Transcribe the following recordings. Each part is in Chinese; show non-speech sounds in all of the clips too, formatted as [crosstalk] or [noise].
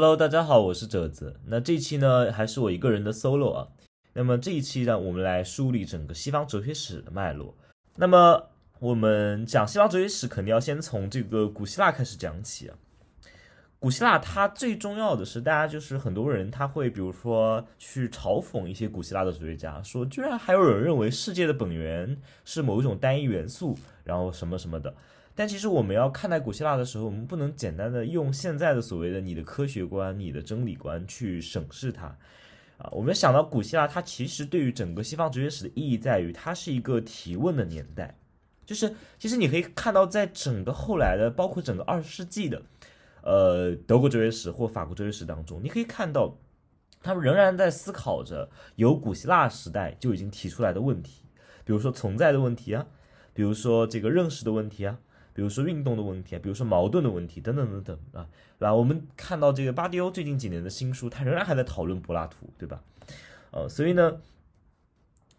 Hello，大家好，我是褶子。那这一期呢，还是我一个人的 solo 啊。那么这一期呢，我们来梳理整个西方哲学史的脉络。那么我们讲西方哲学史，肯定要先从这个古希腊开始讲起啊。古希腊它最重要的是，大家就是很多人他会比如说去嘲讽一些古希腊的哲学家，说居然还有人认为世界的本源是某一种单一元素，然后什么什么的。但其实我们要看待古希腊的时候，我们不能简单的用现在的所谓的你的科学观、你的真理观去审视它，啊，我们想到古希腊，它其实对于整个西方哲学史的意义在于，它是一个提问的年代，就是其实你可以看到，在整个后来的，包括整个二十世纪的，呃，德国哲学史或法国哲学史当中，你可以看到，他们仍然在思考着由古希腊时代就已经提出来的问题，比如说存在的问题啊，比如说这个认识的问题啊。比如说运动的问题啊，比如说矛盾的问题等等等等啊，对吧？我们看到这个巴迪欧最近几年的新书，他仍然还在讨论柏拉图，对吧？呃，所以呢，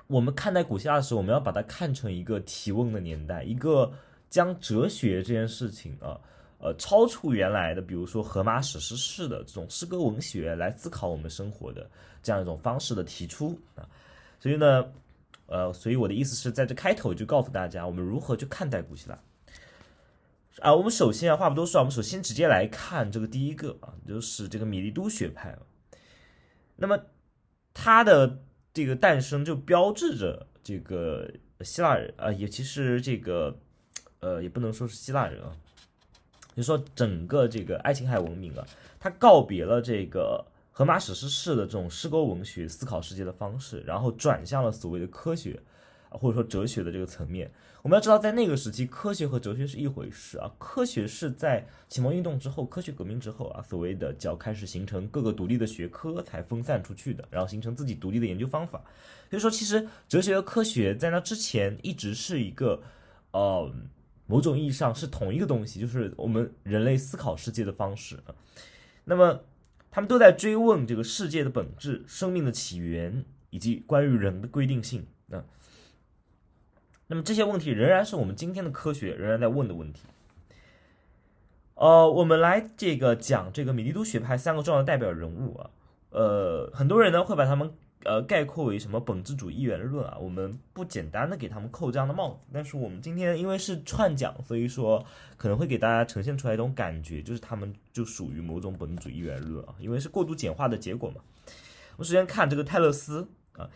我们看待古希腊的时候，我们要把它看成一个提问的年代，一个将哲学这件事情啊，呃，超出原来的，比如说荷马史诗式的这种诗歌文学来思考我们生活的这样一种方式的提出啊。所以呢，呃，所以我的意思是在这开头就告诉大家，我们如何去看待古希腊。啊，我们首先啊，话不多说，我们首先直接来看这个第一个啊，就是这个米利都学派。那么它的这个诞生就标志着这个希腊人啊，也其实这个呃，也不能说是希腊人啊，就说整个这个爱琴海文明啊，它告别了这个荷马史诗式的这种诗歌文学思考世界的方式，然后转向了所谓的科学。或者说哲学的这个层面，我们要知道，在那个时期，科学和哲学是一回事啊。科学是在启蒙运动之后，科学革命之后啊，所谓的叫开始形成各个独立的学科才分散出去的，然后形成自己独立的研究方法。所以说，其实哲学和科学在那之前一直是一个，呃，某种意义上是同一个东西，就是我们人类思考世界的方式啊。那么，他们都在追问这个世界的本质、生命的起源以及关于人的规定性啊。那么这些问题仍然是我们今天的科学仍然在问的问题。呃，我们来这个讲这个米利都学派三个重要的代表人物啊，呃，很多人呢会把他们呃概括为什么本质主义一元论啊，我们不简单的给他们扣这样的帽子，但是我们今天因为是串讲，所以说可能会给大家呈现出来一种感觉，就是他们就属于某种本质主义一元论啊，因为是过度简化的结果嘛。我们首先看这个泰勒斯啊。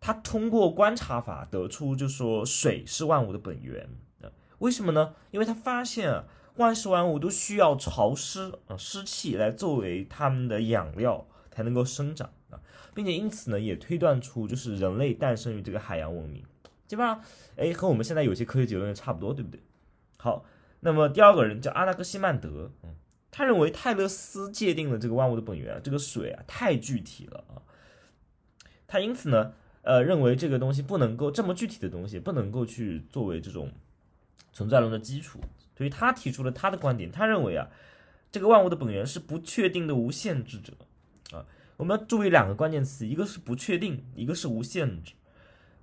他通过观察法得出，就说水是万物的本源啊？为什么呢？因为他发现啊，万事万物都需要潮湿啊、湿气来作为它们的养料，才能够生长啊，并且因此呢，也推断出就是人类诞生于这个海洋文明，基本上，哎，和我们现在有些科学结论差不多，对不对？好，那么第二个人叫阿纳克西曼德，嗯，他认为泰勒斯界定了这个万物的本源，这个水啊太具体了啊，他因此呢。呃，认为这个东西不能够这么具体的东西不能够去作为这种存在论的基础，所以他提出了他的观点。他认为啊，这个万物的本源是不确定的无限制者啊。我们要注意两个关键词，一个是不确定，一个是无限制。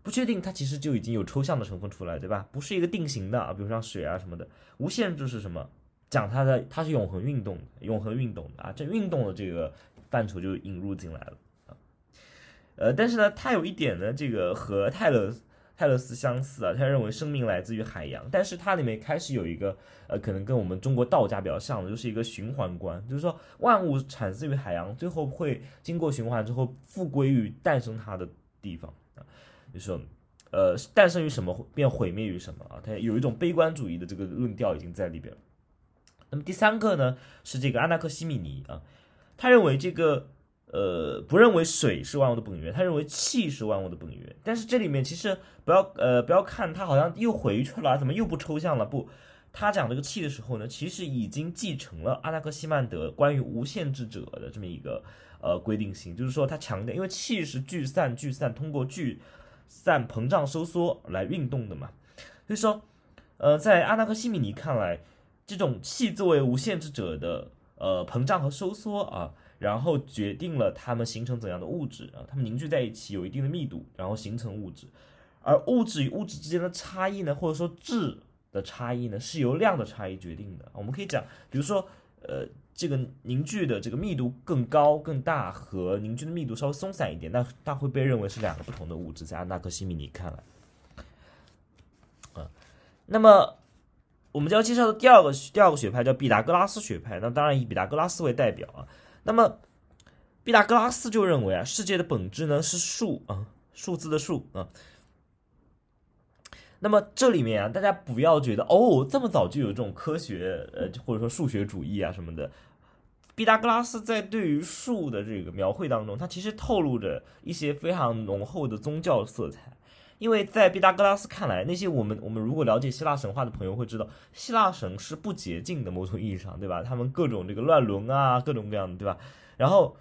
不确定它其实就已经有抽象的成分出来，对吧？不是一个定型的啊，比如像水啊什么的。无限制是什么？讲它的它是永恒运动，永恒运动的啊，这运动的这个范畴就引入进来了。呃，但是呢，他有一点呢，这个和泰勒泰勒斯相似啊，他认为生命来自于海洋，但是它里面开始有一个呃，可能跟我们中国道家比较像的，就是一个循环观，就是说万物产自于海洋，最后会经过循环之后复归于诞生它的地方啊，就是说呃，诞生于什么便毁灭于什么啊，它有一种悲观主义的这个论调已经在里边了。那么第三个呢，是这个阿纳克西米尼啊，他认为这个。呃，不认为水是万物的本源，他认为气是万物的本源。但是这里面其实不要呃不要看他好像又回去了，怎么又不抽象了？不，他讲这个气的时候呢，其实已经继承了阿纳克西曼德关于无限制者的这么一个呃规定性，就是说他强调，因为气是聚散聚散通过聚散膨胀收缩来运动的嘛，所以说呃在阿纳克西米尼看来，这种气作为无限制者的呃膨胀和收缩啊。然后决定了它们形成怎样的物质啊？它们凝聚在一起有一定的密度，然后形成物质。而物质与物质之间的差异呢，或者说质的差异呢，是由量的差异决定的。我们可以讲，比如说，呃这个凝聚的这个密度更高更大和凝聚的密度稍微松散一点，那它会被认为是两个不同的物质，在安纳克西米尼看来。啊，那么我们将要介绍的第二个第二个学派叫毕达哥拉斯学派，那当然以毕达哥拉斯为代表啊。那么毕达哥拉斯就认为啊，世界的本质呢是数啊，数字的数啊。那么这里面啊，大家不要觉得哦，这么早就有这种科学呃或者说数学主义啊什么的。毕达哥拉斯在对于数的这个描绘当中，他其实透露着一些非常浓厚的宗教色彩。因为在毕达哥拉斯看来，那些我们我们如果了解希腊神话的朋友会知道，希腊神是不洁净的，某种意义上，对吧？他们各种这个乱伦啊，各种各样的，对吧？然后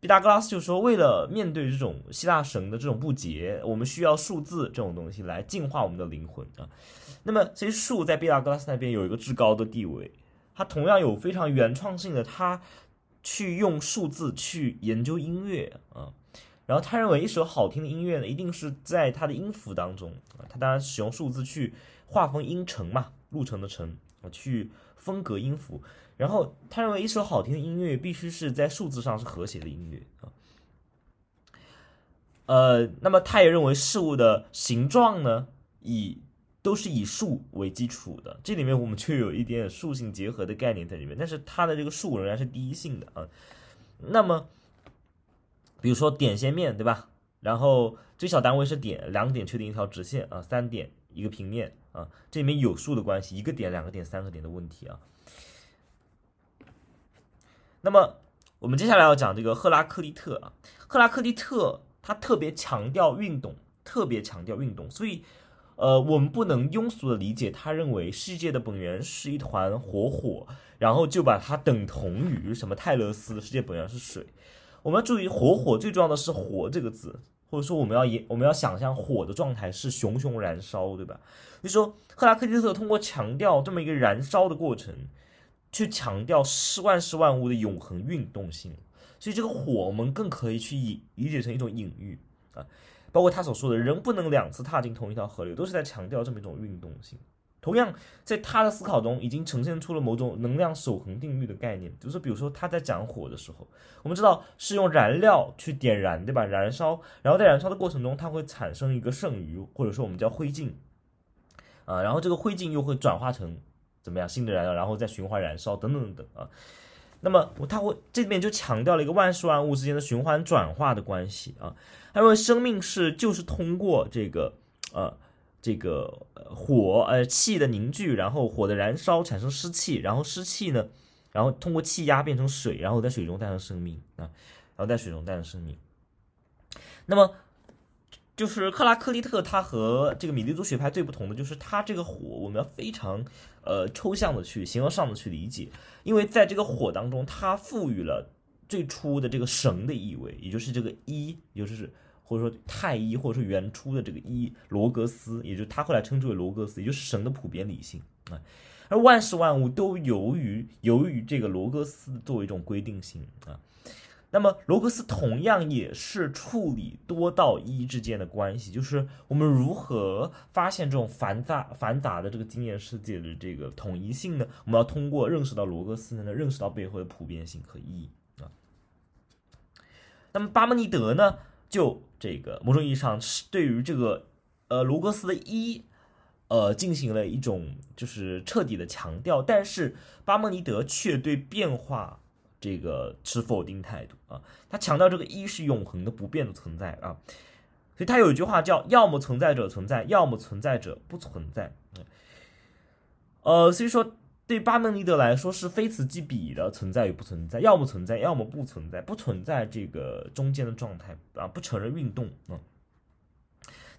毕达哥拉斯就说，为了面对这种希腊神的这种不洁，我们需要数字这种东西来净化我们的灵魂啊。那么，其实数在毕达哥拉斯那边有一个至高的地位，它同样有非常原创性的，他去用数字去研究音乐啊。然后他认为一首好听的音乐呢，一定是在它的音符当中啊。他当然使用数字去划分音程嘛，路程的程啊，去分隔音符。然后他认为一首好听的音乐必须是在数字上是和谐的音乐啊。呃，那么他也认为事物的形状呢，以都是以数为基础的。这里面我们却有一点点数性结合的概念在里面，但是它的这个数仍然是第一性的啊。那么。比如说点线面对吧？然后最小单位是点，两点确定一条直线啊，三点一个平面啊，这里面有数的关系，一个点、两个点、三个点的问题啊。那么我们接下来要讲这个赫拉克利特啊，赫拉克利特他特别强调运动，特别强调运动，所以呃，我们不能庸俗的理解，他认为世界的本源是一团活火，然后就把它等同于什么泰勒斯世界本源是水。我们要注意，火火最重要的是“火”这个字，或者说我们要也我们要想象火的状态是熊熊燃烧，对吧？就说赫拉克利特通过强调这么一个燃烧的过程，去强调是万事万物的永恒运动性，所以这个火我们更可以去以理解成一种隐喻啊，包括他所说的“人不能两次踏进同一条河流”，都是在强调这么一种运动性。同样，在他的思考中，已经呈现出了某种能量守恒定律的概念。就是比如说，他在讲火的时候，我们知道是用燃料去点燃，对吧？燃烧，然后在燃烧的过程中，它会产生一个剩余，或者说我们叫灰烬，啊，然后这个灰烬又会转化成怎么样新的燃料，然后再循环燃烧，等等等等啊。那么，他会这边就强调了一个万事万物之间的循环转化的关系啊。他认为生命是就是通过这个呃。这个火呃气的凝聚，然后火的燃烧产生湿气，然后湿气呢，然后通过气压变成水，然后在水中诞生生命啊，然后在水中诞生生命。那么就是克拉克利特他和这个米利族学派最不同的就是他这个火我们要非常呃抽象的去形而上的去理解，因为在这个火当中，它赋予了最初的这个神的意味，也就是这个一，也就是。或者说太一，或者说原初的这个一罗格斯，也就是他后来称之为罗格斯，也就是神的普遍理性啊。而万事万物都由于由于这个罗格斯作为一种规定性啊。那么罗格斯同样也是处理多到一之间的关系，就是我们如何发现这种繁杂繁杂的这个经验世界的这个统一性呢？我们要通过认识到罗格斯才能，认识到背后的普遍性和意义啊。那么巴门尼德呢？就这个某种意义上是对于这个呃罗格斯的一呃进行了一种就是彻底的强调，但是巴莫尼德却对变化这个持否定态度啊，他强调这个一是永恒的不变的存在啊，所以他有一句话叫要么存在者存在，要么存在者不存在，呃，所以说。对巴门尼德来说是非此即彼的存在与不存在，要么存在，要么不存在，不存在这个中间的状态啊，不承认运动啊。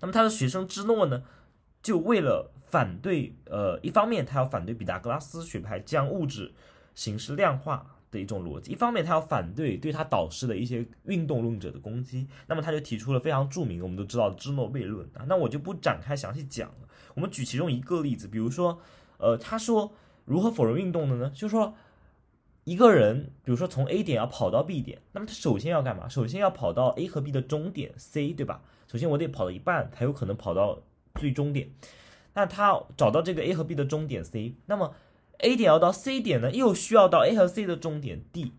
那么他的学生芝诺呢，就为了反对，呃，一方面他要反对毕达哥拉斯学派将物质形式量化的一种逻辑，一方面他要反对对他导师的一些运动论者的攻击，那么他就提出了非常著名我们都知道芝诺悖论啊。那我就不展开详细讲了，我们举其中一个例子，比如说，呃，他说。如何否认运动的呢？就是说，一个人，比如说从 A 点要跑到 B 点，那么他首先要干嘛？首先要跑到 A 和 B 的终点 C，对吧？首先我得跑到一半，才有可能跑到最终点。那他找到这个 A 和 B 的终点 C，那么 A 点要到 C 点呢，又需要到 A 和 C 的终点 D。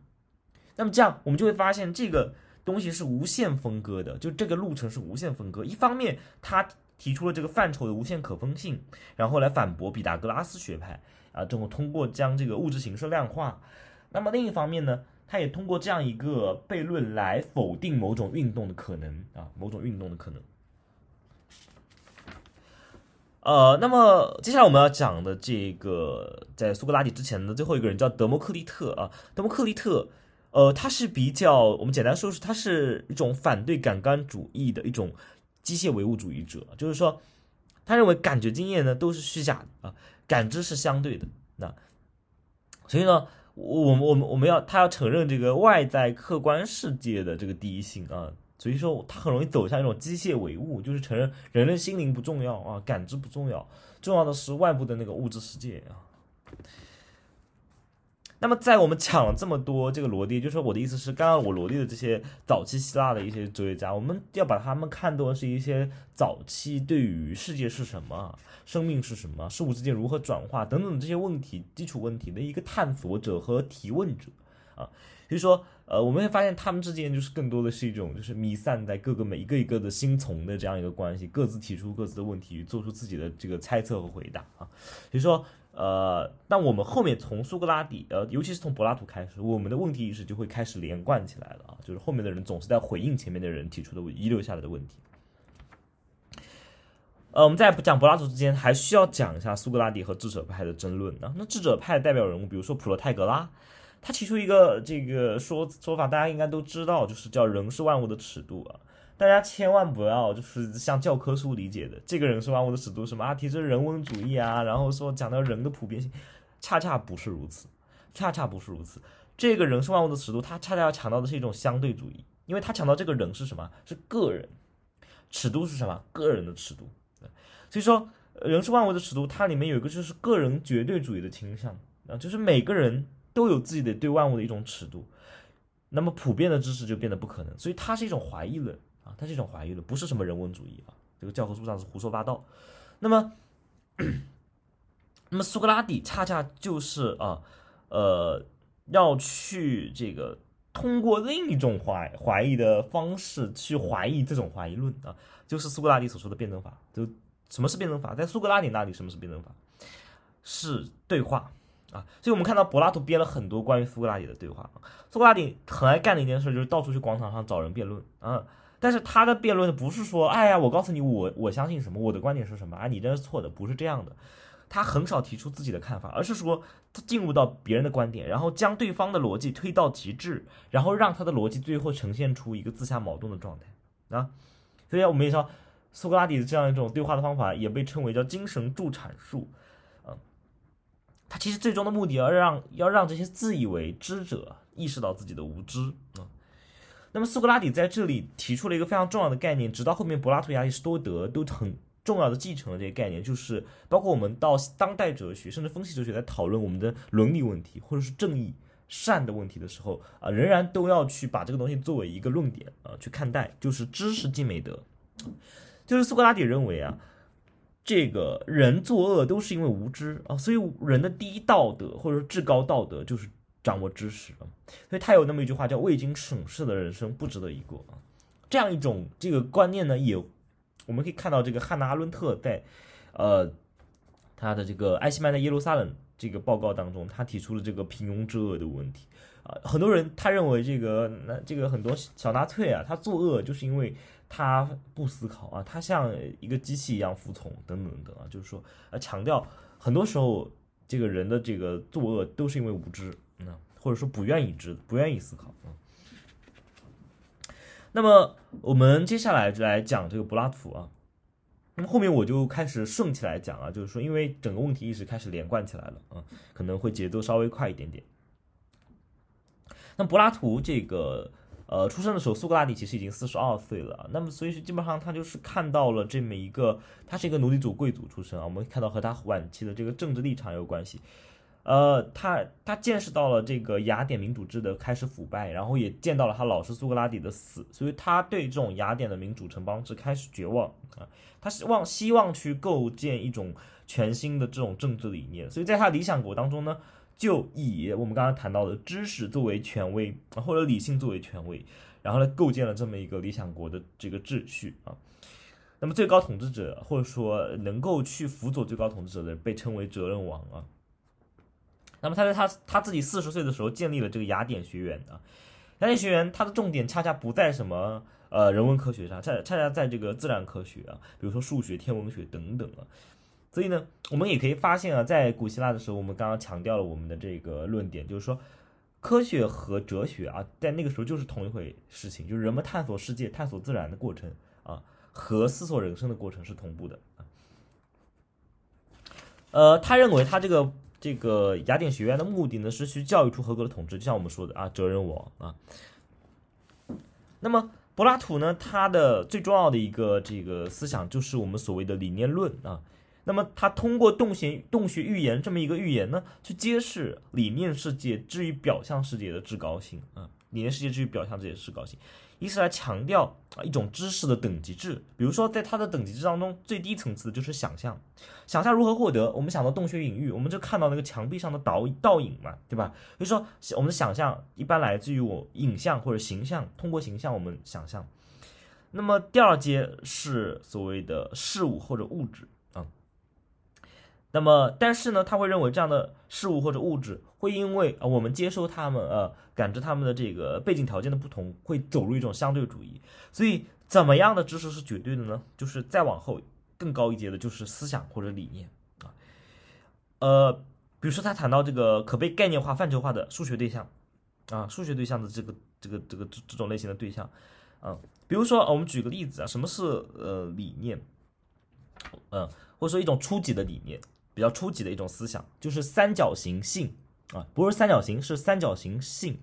那么这样我们就会发现这个东西是无限分割的，就这个路程是无限分割。一方面，他提出了这个范畴的无限可分性，然后来反驳毕达哥拉斯学派啊，这种通过将这个物质形式量化。那么另一方面呢，它也通过这样一个悖论来否定某种运动的可能啊，某种运动的可能。呃，那么接下来我们要讲的这个，在苏格拉底之前的最后一个人叫德谟克利特啊。德谟克利特，呃，他是比较，我们简单说是，他是一种反对感官主义的一种机械唯物主义者，就是说，他认为感觉经验呢都是虚假的啊，感知是相对的。那所以呢，我们我们我们要他要承认这个外在客观世界的这个第一性啊。所以说，他很容易走向一种机械唯物，就是承认人类心灵不重要啊，感知不重要，重要的是外部的那个物质世界啊。那么，在我们讲了这么多这个罗列，就是说我的意思是，刚刚我罗列的这些早期希腊的一些哲学家，我们要把他们看作是一些早期对于世界是什么、生命是什么、事物之间如何转化等等这些问题基础问题的一个探索者和提问者啊。所以说。呃，我们会发现他们之间就是更多的是一种就是弥散在各个每一个一个的星从的这样一个关系，各自提出各自的问题，做出自己的这个猜测和回答啊。所以说，呃，那我们后面从苏格拉底，呃，尤其是从柏拉图开始，我们的问题意识就会开始连贯起来了啊。就是后面的人总是在回应前面的人提出的遗留下来的问题。呃，我们在讲柏拉图之间，还需要讲一下苏格拉底和智者派的争论呢。那智者派代表人物，比如说普罗泰戈拉。他提出一个这个说说法，大家应该都知道，就是叫人是万物的尺度啊。大家千万不要就是像教科书理解的，这个人是万物的尺度什么啊？提出人文主义啊，然后说讲到人的普遍性，恰恰不是如此，恰恰不是如此。这个人是万物的尺度，他恰恰要强调的是一种相对主义，因为他强调这个人是什么？是个人，尺度是什么？个人的尺度。所以说，人是万物的尺度，它里面有一个就是个人绝对主义的倾向啊，就是每个人。都有自己的对万物的一种尺度，那么普遍的知识就变得不可能，所以它是一种怀疑论，它是一种怀疑论，不是什么人文主义啊，这个教科书上是胡说八道。那么，[clears throat] 那么苏格拉底恰恰就是啊，呃，要去这个通过另一种怀怀疑的方式去怀疑这种怀疑论啊，就是苏格拉底所说的辩证法。就什么是辩证法？在苏格拉底那里，什么是辩证法？是对话。啊，所以我们看到柏拉图编了很多关于苏格拉底的对话。苏格拉底很爱干的一件事就是到处去广场上找人辩论啊。但是他的辩论不是说，哎呀，我告诉你，我我相信什么，我的观点是什么啊，你这是错的，不是这样的。他很少提出自己的看法，而是说他进入到别人的观点，然后将对方的逻辑推到极致，然后让他的逻辑最后呈现出一个自相矛盾的状态啊。所以我们也说，苏格拉底的这样一种对话的方法也被称为叫精神助阐述。他其实最终的目的要让要让这些自以为知者意识到自己的无知啊。那么苏格拉底在这里提出了一个非常重要的概念，直到后面柏拉图、亚里士多德都很重要的继承了这个概念，就是包括我们到当代哲学甚至分析哲学在讨论我们的伦理问题或者是正义善的问题的时候啊，仍然都要去把这个东西作为一个论点啊去看待，就是知识即美德，就是苏格拉底认为啊。这个人作恶都是因为无知啊，所以人的第一道德或者说至高道德就是掌握知识啊。所以他有那么一句话叫“未经审视的人生不值得一过”啊。这样一种这个观念呢，也我们可以看到这个汉娜·阿伦特在呃他的这个《艾希曼的耶路撒冷》这个报告当中，他提出了这个平庸之恶的问题啊。很多人他认为这个那这个很多小纳粹啊，他作恶就是因为。他不思考啊，他像一个机器一样服从，等等等啊，就是说，呃，强调很多时候这个人的这个作恶都是因为无知，嗯，或者说不愿意知，不愿意思考啊。那么我们接下来就来讲这个柏拉图啊，那么后面我就开始顺起来讲啊，就是说，因为整个问题意识开始连贯起来了啊，可能会节奏稍微快一点点。那柏拉图这个。呃，出生的时候，苏格拉底其实已经四十二岁了。那么，所以是基本上他就是看到了这么一个，他是一个奴隶主贵族出身啊。我们看到和他晚期的这个政治立场有关系。呃，他他见识到了这个雅典民主制的开始腐败，然后也见到了他老师苏格拉底的死，所以他对这种雅典的民主城邦制开始绝望啊。他希望希望去构建一种全新的这种政治理念，所以在他理想国当中呢，就以我们刚刚谈到的知识作为权威，或者理性作为权威，然后呢构建了这么一个理想国的这个秩序啊。那么最高统治者或者说能够去辅佐最高统治者的被称为哲人王啊。那么他在他他自己四十岁的时候建立了这个雅典学院啊，雅典学院它的重点恰恰不在什么呃人文科学上，恰恰恰在这个自然科学啊，比如说数学、天文学等等啊。所以呢，我们也可以发现啊，在古希腊的时候，我们刚刚强调了我们的这个论点，就是说科学和哲学啊，在那个时候就是同一回事情，就是人们探索世界、探索自然的过程啊，和思索人生的过程是同步的啊。呃，他认为他这个。这个雅典学院的目的呢，是去教育出合格的统治，就像我们说的啊，哲人王啊。那么柏拉图呢，他的最重要的一个这个思想就是我们所谓的理念论啊。那么他通过洞穴洞穴预言这么一个预言呢，去揭示理念世界至于表象世界的至高性啊，理念世界至于表象世界的至高性。以此来强调啊一种知识的等级制，比如说在它的等级制当中，最低层次的就是想象，想象如何获得？我们想到洞穴隐喻，我们就看到那个墙壁上的倒倒影嘛，对吧？所以说我们的想象一般来自于我影像或者形象，通过形象我们想象。那么第二阶是所谓的事物或者物质。那么，但是呢，他会认为这样的事物或者物质会因为啊我们接收他们呃感知他们的这个背景条件的不同，会走入一种相对主义。所以，怎么样的知识是绝对的呢？就是再往后更高一阶的，就是思想或者理念啊。呃，比如说他谈到这个可被概念化、范畴化的数学对象啊，数学对象的这个这个这个这这种类型的对象啊，比如说我们举个例子啊，什么是呃理念？嗯，或者说一种初级的理念。比较初级的一种思想就是三角形性啊，不是三角形，是三角形性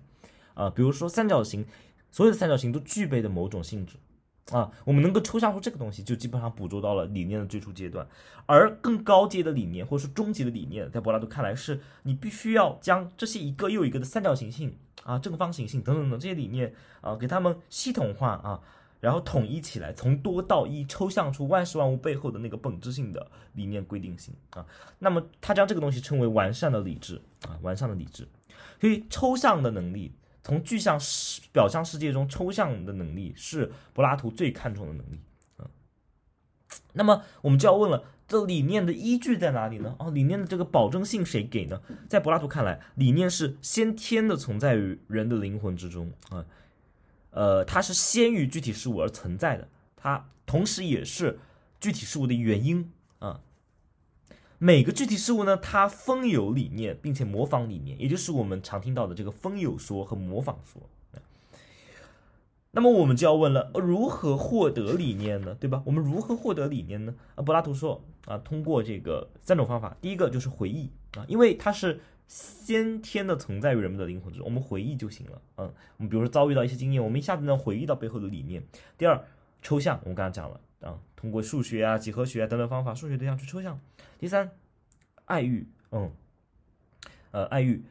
啊。比如说三角形，所有的三角形都具备的某种性质啊，我们能够抽象出这个东西，就基本上捕捉到了理念的最初阶段。而更高阶的理念，或者是终极的理念，在柏拉图看来，是你必须要将这些一个又一个的三角形性啊、正方形性等等等这些理念啊，给它们系统化啊。然后统一起来，从多到一，抽象出万事万物背后的那个本质性的理念规定性啊。那么他将这个东西称为完善的理智啊，完善的理智。所以抽象的能力，从具象表象世界中抽象的能力，是柏拉图最看重的能力啊。那么我们就要问了，这理念的依据在哪里呢？哦，理念的这个保证性谁给呢？在柏拉图看来，理念是先天的存在于人的灵魂之中啊。呃它是先于具体事物而存在的，它同时也是具体事物的原因啊。每个具体事物呢，它分有理念，并且模仿理念，也就是我们常听到的这个分有说和模仿说。那么我们就要问了，如何获得理念呢？对吧？我们如何获得理念呢？啊，柏拉图说啊，通过这个三种方法，第一个就是回忆啊，因为它是。先天的存在于人们的灵魂之中，我们回忆就行了。嗯，我们比如说遭遇到一些经验，我们一下子能回忆到背后的理念。第二，抽象，我们刚刚讲了啊，通过数学啊、几何学啊等等方法，数学对象去抽象。第三，爱欲，嗯，呃，爱欲。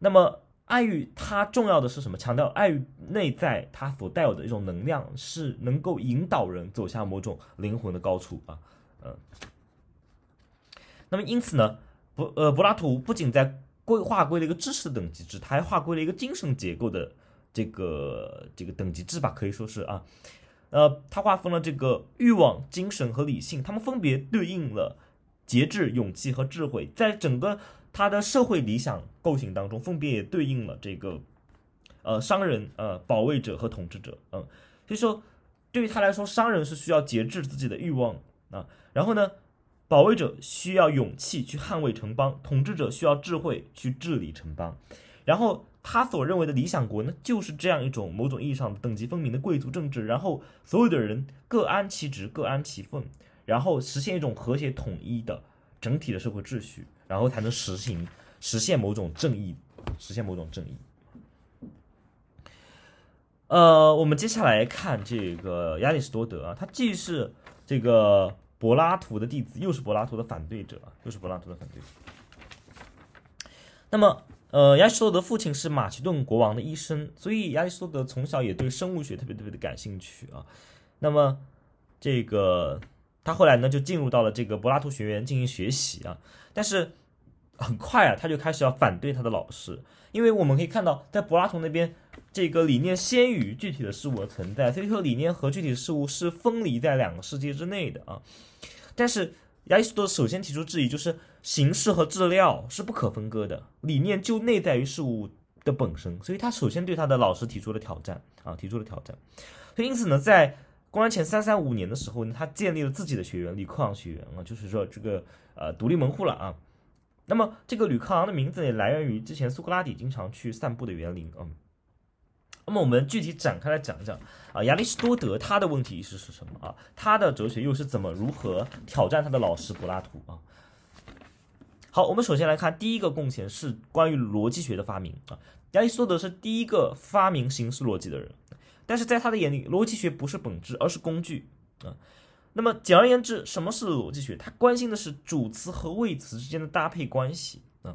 那么爱欲它重要的是什么？强调爱欲内在它所带有的一种能量，是能够引导人走向某种灵魂的高处啊，嗯。那么因此呢，柏呃柏拉图不仅在规划归了一个知识等级制，它还划归了一个精神结构的这个这个等级制吧，可以说是啊，呃，它划分了这个欲望、精神和理性，它们分别对应了节制、勇气和智慧，在整个它的社会理想构型当中，分别也对应了这个呃商人、呃保卫者和统治者，嗯，所以说对于他来说，商人是需要节制自己的欲望啊，然后呢。保卫者需要勇气去捍卫城邦，统治者需要智慧去治理城邦。然后他所认为的理想国呢，就是这样一种某种意义上的等级分明的贵族政治。然后所有的人各安其职，各安其分，然后实现一种和谐统一的整体的社会秩序，然后才能实行实现某种正义，实现某种正义。呃，我们接下来看这个亚里士多德啊，他既是这个。柏拉图的弟子，又是柏拉图的反对者，又是柏拉图的反对者。那么，呃，亚里士多德父亲是马其顿国王的医生，所以亚里士多德从小也对生物学特别特别的感兴趣啊。那么，这个他后来呢就进入到了这个柏拉图学院进行学习啊，但是很快啊他就开始要反对他的老师，因为我们可以看到在柏拉图那边。这个理念先于具体的事物的存在，所以说理念和具体事物是分离在两个世界之内的啊。但是亚里士多德首先提出质疑，就是形式和质料是不可分割的，理念就内在于事物的本身，所以他首先对他的老师提出了挑战啊，提出了挑战。所以因此呢，在公元前三三五年的时候呢，他建立了自己的学院——吕克昂学院啊，就是说这个呃独立门户了啊。那么这个吕克昂的名字也来源于之前苏格拉底经常去散步的园林啊。那么我们具体展开来讲一讲啊，亚里士多德他的问题意识是什么啊？他的哲学又是怎么如何挑战他的老师柏拉图啊？好，我们首先来看第一个贡献是关于逻辑学的发明啊。亚里士多德是第一个发明形式逻辑的人，但是在他的眼里，逻辑学不是本质，而是工具啊。那么简而言之，什么是逻辑学？他关心的是主词和谓词之间的搭配关系啊。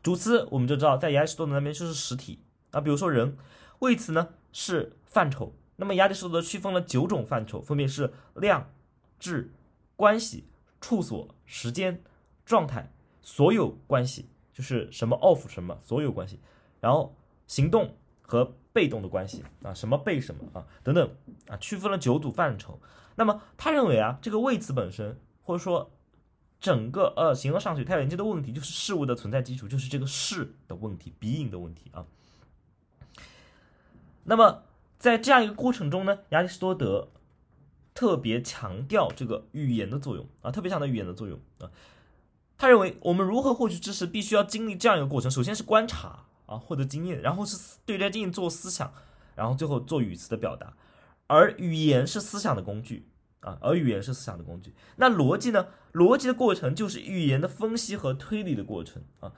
主词我们就知道，在亚里士多德那边就是实体啊，比如说人。谓词呢是范畴，那么亚里士多德区分了九种范畴，分别是量、质、关系、处所、时间、状态、所有关系，就是什么 of 什么所有关系，然后行动和被动的关系啊，什么被什么啊等等啊，区分了九组范畴。那么他认为啊，这个谓词本身或者说整个呃形而上学它研究的问题就是事物的存在基础，就是这个事的问题，be 的问题啊。那么，在这样一个过程中呢，亚里士多德特别强调这个语言的作用啊，特别强调语言的作用啊。他认为，我们如何获取知识，必须要经历这样一个过程：首先是观察啊，获得经验，然后是对待经验做思想，然后最后做语词的表达。而语言是思想的工具啊，而语言是思想的工具。那逻辑呢？逻辑的过程就是语言的分析和推理的过程啊。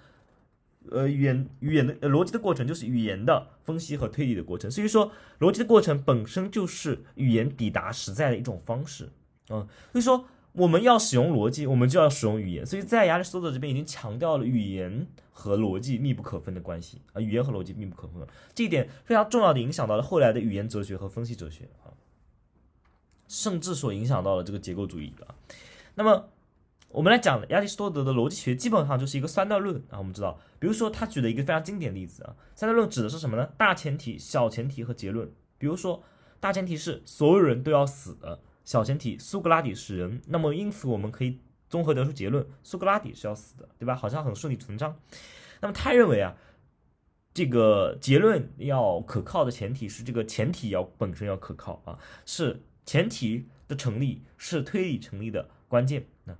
呃，语言语言的呃逻辑的过程就是语言的分析和推理的过程，所以说逻辑的过程本身就是语言抵达实在的一种方式啊。所以说我们要使用逻辑，我们就要使用语言。所以在亚里士多德这边已经强调了语言和逻辑密不可分的关系啊，语言和逻辑密不可分，这一点非常重要的影响到了后来的语言哲学和分析哲学啊，甚至所影响到了这个结构主义啊。那么。我们来讲亚里士多德的逻辑学，基本上就是一个三段论啊。我们知道，比如说他举了一个非常经典例子啊，三段论指的是什么呢？大前提、小前提和结论。比如说，大前提是所有人都要死的，小前提苏格拉底是人，那么因此我们可以综合得出结论，苏格拉底是要死的，对吧？好像很顺理成章。那么他认为啊，这个结论要可靠的前提是这个前提要本身要可靠啊，是前提的成立是推理成立的关键。那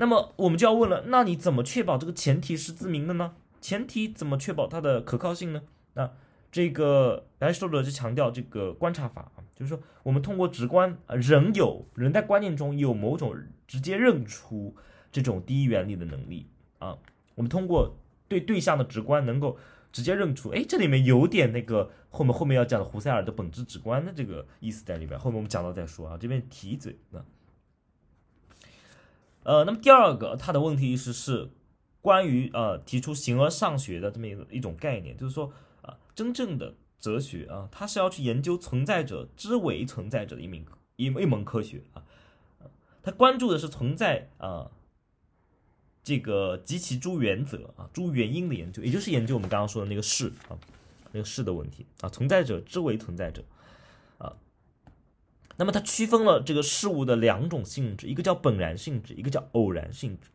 那么我们就要问了，那你怎么确保这个前提是自明的呢？前提怎么确保它的可靠性呢？那这个亚里士多德就强调这个观察法啊，就是说我们通过直观啊，人有人在观念中有某种直接认出这种第一原理的能力啊，我们通过对对象的直观能够直接认出，哎，这里面有点那个后面后面要讲的胡塞尔的本质直观的这个意思在里边，后面我们讲到再说啊，这边提一嘴啊。呃，那么第二个他的问题意识是关于呃提出形而上学的这么一个一种概念，就是说啊，真正的哲学啊，它是要去研究存在者之为存在者的一门一一门科学啊，他关注的是存在啊这个及其诸原则啊诸原因的研究，也就是研究我们刚刚说的那个事啊那个事的问题啊，存在者之为存在者。那么它区分了这个事物的两种性质，一个叫本然性质，一个叫偶然性质。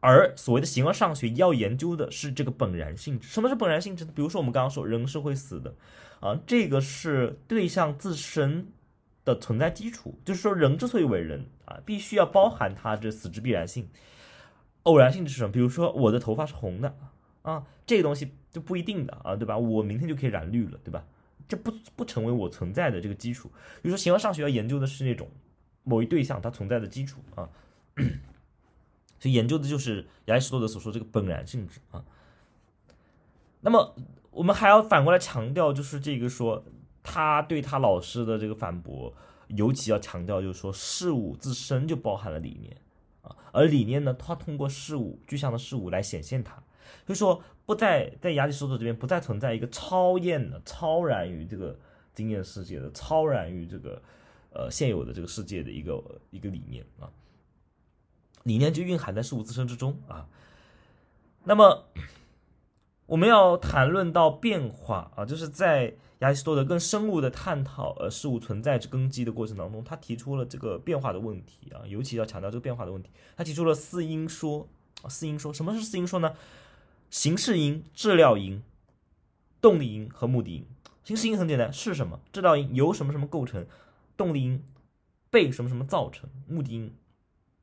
而所谓的形而上学要研究的是这个本然性质。什么是本然性质？比如说我们刚刚说人是会死的，啊，这个是对象自身的存在基础，就是说人之所以为人啊，必须要包含他这死之必然性。偶然性质是什么？比如说我的头发是红的啊，这个东西就不一定的啊，对吧？我明天就可以染绿了，对吧？这不不成为我存在的这个基础。比如说，形而上学要研究的是那种某一对象它存在的基础啊，所以研究的就是亚里士多德所说这个本然性质啊。那么我们还要反过来强调，就是这个说他对他老师的这个反驳，尤其要强调就是说事物自身就包含了理念啊，而理念呢，它通过事物具象的事物来显现它。所以说不在在亚里士多德这边不再存在一个超验的、超然于这个经验世界的、超然于这个呃现有的这个世界的一个一个理念啊，理念就蕴含在事物自身之中啊。那么我们要谈论到变化啊，就是在。亚里士多德更深入的探讨呃事物存在之根基的过程当中，他提出了这个变化的问题啊，尤其要强调这个变化的问题。他提出了四因说啊，四因说什么是四因说呢？形式因、质料因、动力因和目的因。形式因很简单，是什么？质料因由什么什么构成？动力因被什么什么造成？目的因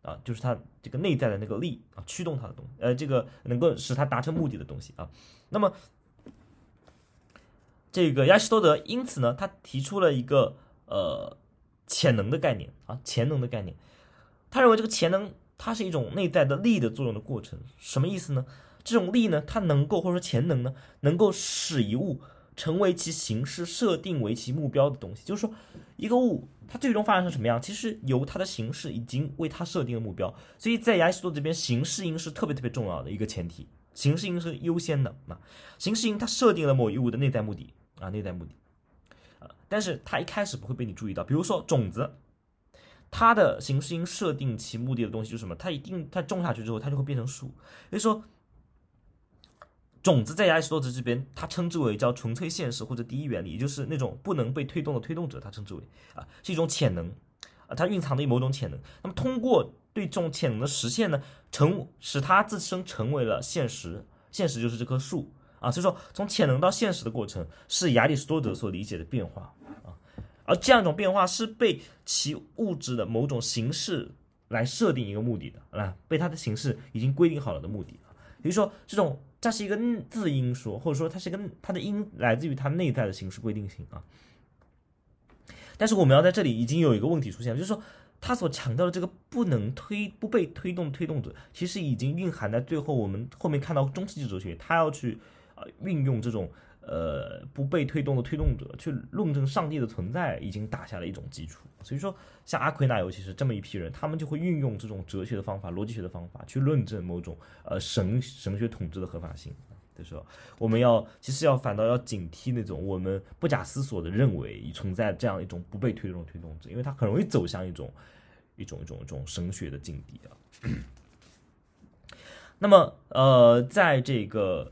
啊，就是它这个内在的那个力啊，驱动它的东，呃，这个能够使它达成目的的东西啊。那么。这个亚里士多德因此呢，他提出了一个呃潜能的概念啊，潜能的概念。他认为这个潜能它是一种内在的力的作用的过程，什么意思呢？这种力呢，它能够或者说潜能呢，能够使一物成为其形式设定为其目标的东西。就是说，一个物它最终发展成什么样，其实由它的形式已经为它设定了目标。所以在亚里士多德这边，形式因是特别特别重要的一个前提，形式因是优先的啊。形式因它设定了某一物的内在目的。啊，内在目的，啊，但是它一开始不会被你注意到。比如说种子，它的形式因设定其目的的东西就是什么？它一定它种下去之后，它就会变成树。所以说，种子在亚里士多德这边，它称之为叫纯粹现实或者第一原理，也就是那种不能被推动的推动者，它称之为啊，是一种潜能啊，它蕴藏的某种潜能。那么通过对这种潜能的实现呢，成使它自身成为了现实，现实就是这棵树。啊，所以说从潜能到现实的过程是亚里士多德所理解的变化啊，而这样一种变化是被其物质的某种形式来设定一个目的的啊，被它的形式已经规定好了的目的比如说这种它是一个字音说，或者说它是一个它的音来自于它内在的形式规定性啊。但是我们要在这里已经有一个问题出现了，就是说他所强调的这个不能推不被推动推动者，其实已经蕴含在最后我们后面看到中世纪哲学，他要去呃。运用这种呃不被推动的推动者去论证上帝的存在，已经打下了一种基础。所以说，像阿奎那尤其是这么一批人，他们就会运用这种哲学的方法、逻辑学的方法去论证某种呃神神学统治的合法性。的时候，我们要其实要反倒要警惕那种我们不假思索的认为存在这样一种不被推动的推动者，因为他很容易走向一种一种一种一种神学的境地啊。[clears throat] 那么呃，在这个。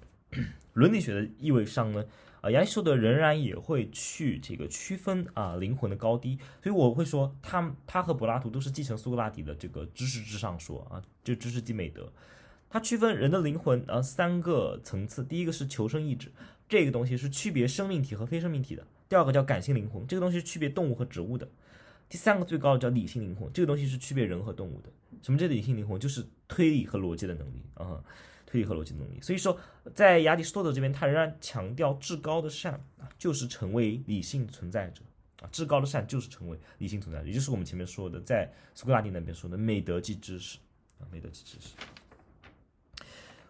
伦理学的意味上呢，啊，亚里士多德仍然也会去这个区分啊灵魂的高低，所以我会说他他和柏拉图都是继承苏格拉底的这个知识至上说啊，就知识即美德。他区分人的灵魂啊三个层次，第一个是求生意志，这个东西是区别生命体和非生命体的；第二个叫感性灵魂，这个东西是区别动物和植物的；第三个最高的叫理性灵魂，这个东西是区别人和动物的。什么叫理性灵魂？就是推理和逻辑的能力啊。推理和逻辑能力，所以说，在亚里士多德这边，他仍然强调至高的善啊，就是成为理性存在者啊，至高的善就是成为理性存在者，也就是我们前面说的，在苏格拉底那边说的美德即知识啊，美德即知识。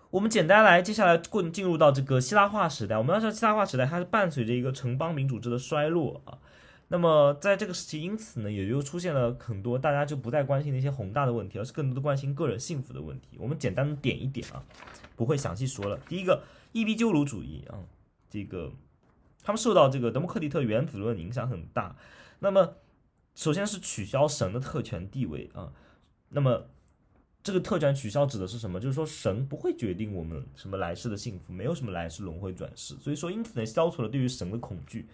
我们简单来，接下来过进入到这个希腊化时代，我们要知道希腊化时代它是伴随着一个城邦民主制的衰落啊。那么在这个时期，因此呢，也就出现了很多大家就不再关心那些宏大的问题，而是更多的关心个人幸福的问题。我们简单的点一点啊，不会详细说了。第一个，伊壁鸠鲁主义啊，这个他们受到这个德谟克利特原子论影响很大。那么，首先是取消神的特权地位啊。那么，这个特权取消指的是什么？就是说神不会决定我们什么来世的幸福，没有什么来世轮回转世。所以说，因此呢，消除了对于神的恐惧。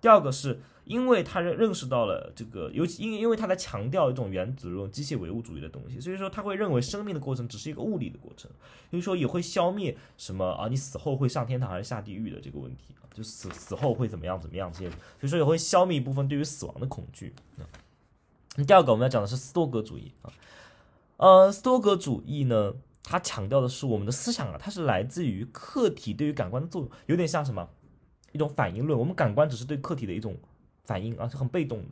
第二个是因为他认认识到了这个，尤其因因为他在强调一种原子论、机械唯物主义的东西，所以说他会认为生命的过程只是一个物理的过程，所以说也会消灭什么啊，你死后会上天堂还是下地狱的这个问题，就死死后会怎么样怎么样这些，所以说也会消灭一部分对于死亡的恐惧。那第二个我们要讲的是斯多格主义啊，呃，斯多格主义呢，它强调的是我们的思想啊，它是来自于客体对于感官的作用，有点像什么？一种反应论，我们感官只是对客体的一种反应啊，是很被动的。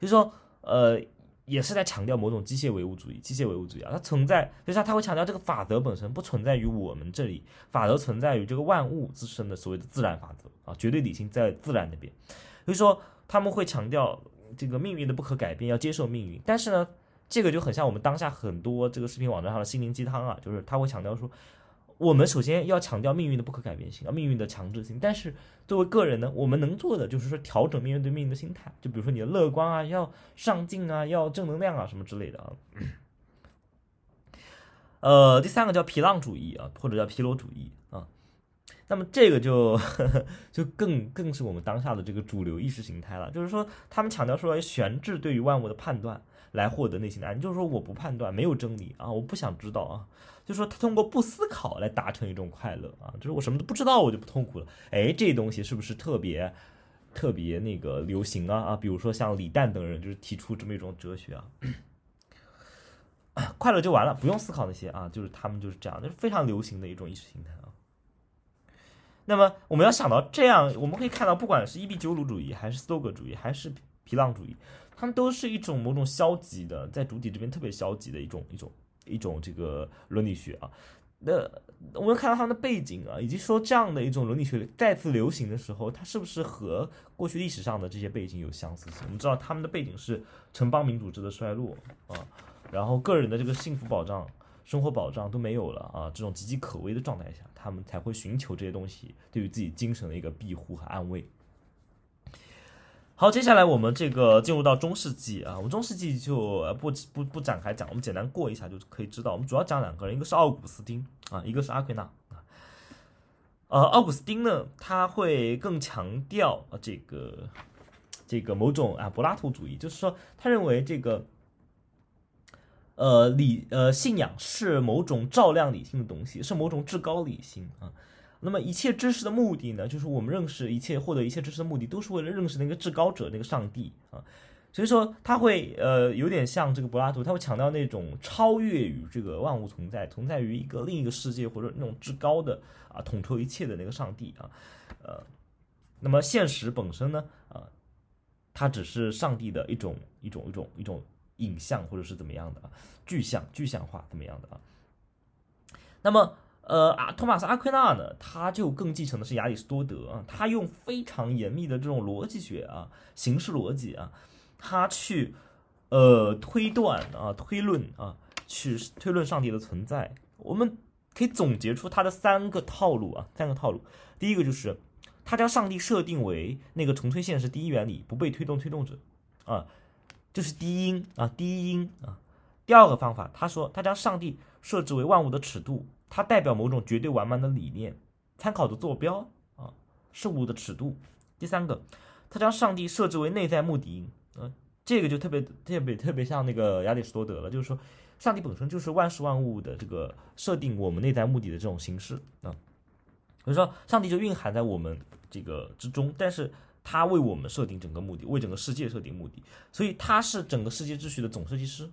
就是说，呃，也是在强调某种机械唯物主义。机械唯物主义啊，它存在，就是它会强调这个法则本身不存在于我们这里，法则存在于这个万物自身的所谓的自然法则啊，绝对理性在自然那边。所以说，他们会强调这个命运的不可改变，要接受命运。但是呢，这个就很像我们当下很多这个视频网站上的心灵鸡汤啊，就是他会强调说。我们首先要强调命运的不可改变性啊，命运的强制性。但是作为个人呢，我们能做的就是说调整面对命运的心态，就比如说你的乐观啊，要上进啊，要正能量啊什么之类的啊。呃，第三个叫皮浪主义啊，或者叫皮罗主义啊。那么这个就就更更是我们当下的这个主流意识形态了，就是说他们强调说悬置对于万物的判断来获得内心的安，就是说我不判断，没有真理啊，我不想知道啊。就说，他通过不思考来达成一种快乐啊，就是我什么都不知道，我就不痛苦了。哎，这东西是不是特别特别那个流行啊？啊，比如说像李诞等人，就是提出这么一种哲学啊，[coughs] 快乐就完了，不用思考那些啊，就是他们就是这样，就是非常流行的一种意识形态啊。那么我们要想到这样，我们可以看到，不管是伊壁鸠鲁主义，还是斯多葛主义，还是皮浪主义，他们都是一种某种消极的，在主体这边特别消极的一种一种。一种这个伦理学啊，那我们看到他们的背景啊，以及说这样的一种伦理学再次流行的时候，它是不是和过去历史上的这些背景有相似性？我们知道他们的背景是城邦民主制的衰落啊，然后个人的这个幸福保障、生活保障都没有了啊，这种岌岌可危的状态下，他们才会寻求这些东西，对于自己精神的一个庇护和安慰。好，接下来我们这个进入到中世纪啊，我们中世纪就不不不展开讲，我们简单过一下就可以知道。我们主要讲两个人，一个是奥古斯丁啊，一个是阿奎那啊。呃，奥古斯丁呢，他会更强调这个这个某种啊柏拉图主义，就是说他认为这个呃理呃信仰是某种照亮理性的东西，是某种至高理性啊。那么一切知识的目的呢，就是我们认识一切、获得一切知识的目的，都是为了认识那个至高者、那个上帝啊。所以说，他会呃有点像这个柏拉图，他会强调那种超越于这个万物存在、存在于一个另一个世界或者那种至高的啊统筹一切的那个上帝啊。呃，那么现实本身呢啊，它只是上帝的一种一种一种一种影像或者是怎么样的啊，具象具象化怎么样的啊。那么。呃，阿托马斯阿奎那呢，他就更继承的是亚里士多德啊，他用非常严密的这种逻辑学啊，形式逻辑啊，他去呃推断啊，推论啊，去推论上帝的存在。我们可以总结出他的三个套路啊，三个套路。第一个就是他将上帝设定为那个重推现实第一原理，不被推动推动者啊，这是第一因啊，第一因啊。第二个方法，他说他将上帝设置为万物的尺度。它代表某种绝对完满的理念，参考的坐标啊，事物的尺度。第三个，它将上帝设置为内在目的，嗯，这个就特别特别特别像那个亚里士多德了，就是说，上帝本身就是万事万物的这个设定我们内在目的的这种形式啊。比如说，上帝就蕴含在我们这个之中，但是他为我们设定整个目的，为整个世界设定目的，所以他是整个世界秩序的总设计师。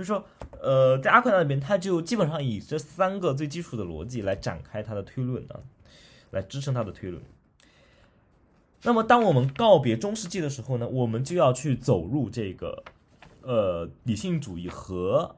就是说，呃，在阿奎那那边，他就基本上以这三个最基础的逻辑来展开他的推论啊，来支撑他的推论。那么，当我们告别中世纪的时候呢，我们就要去走入这个，呃，理性主义和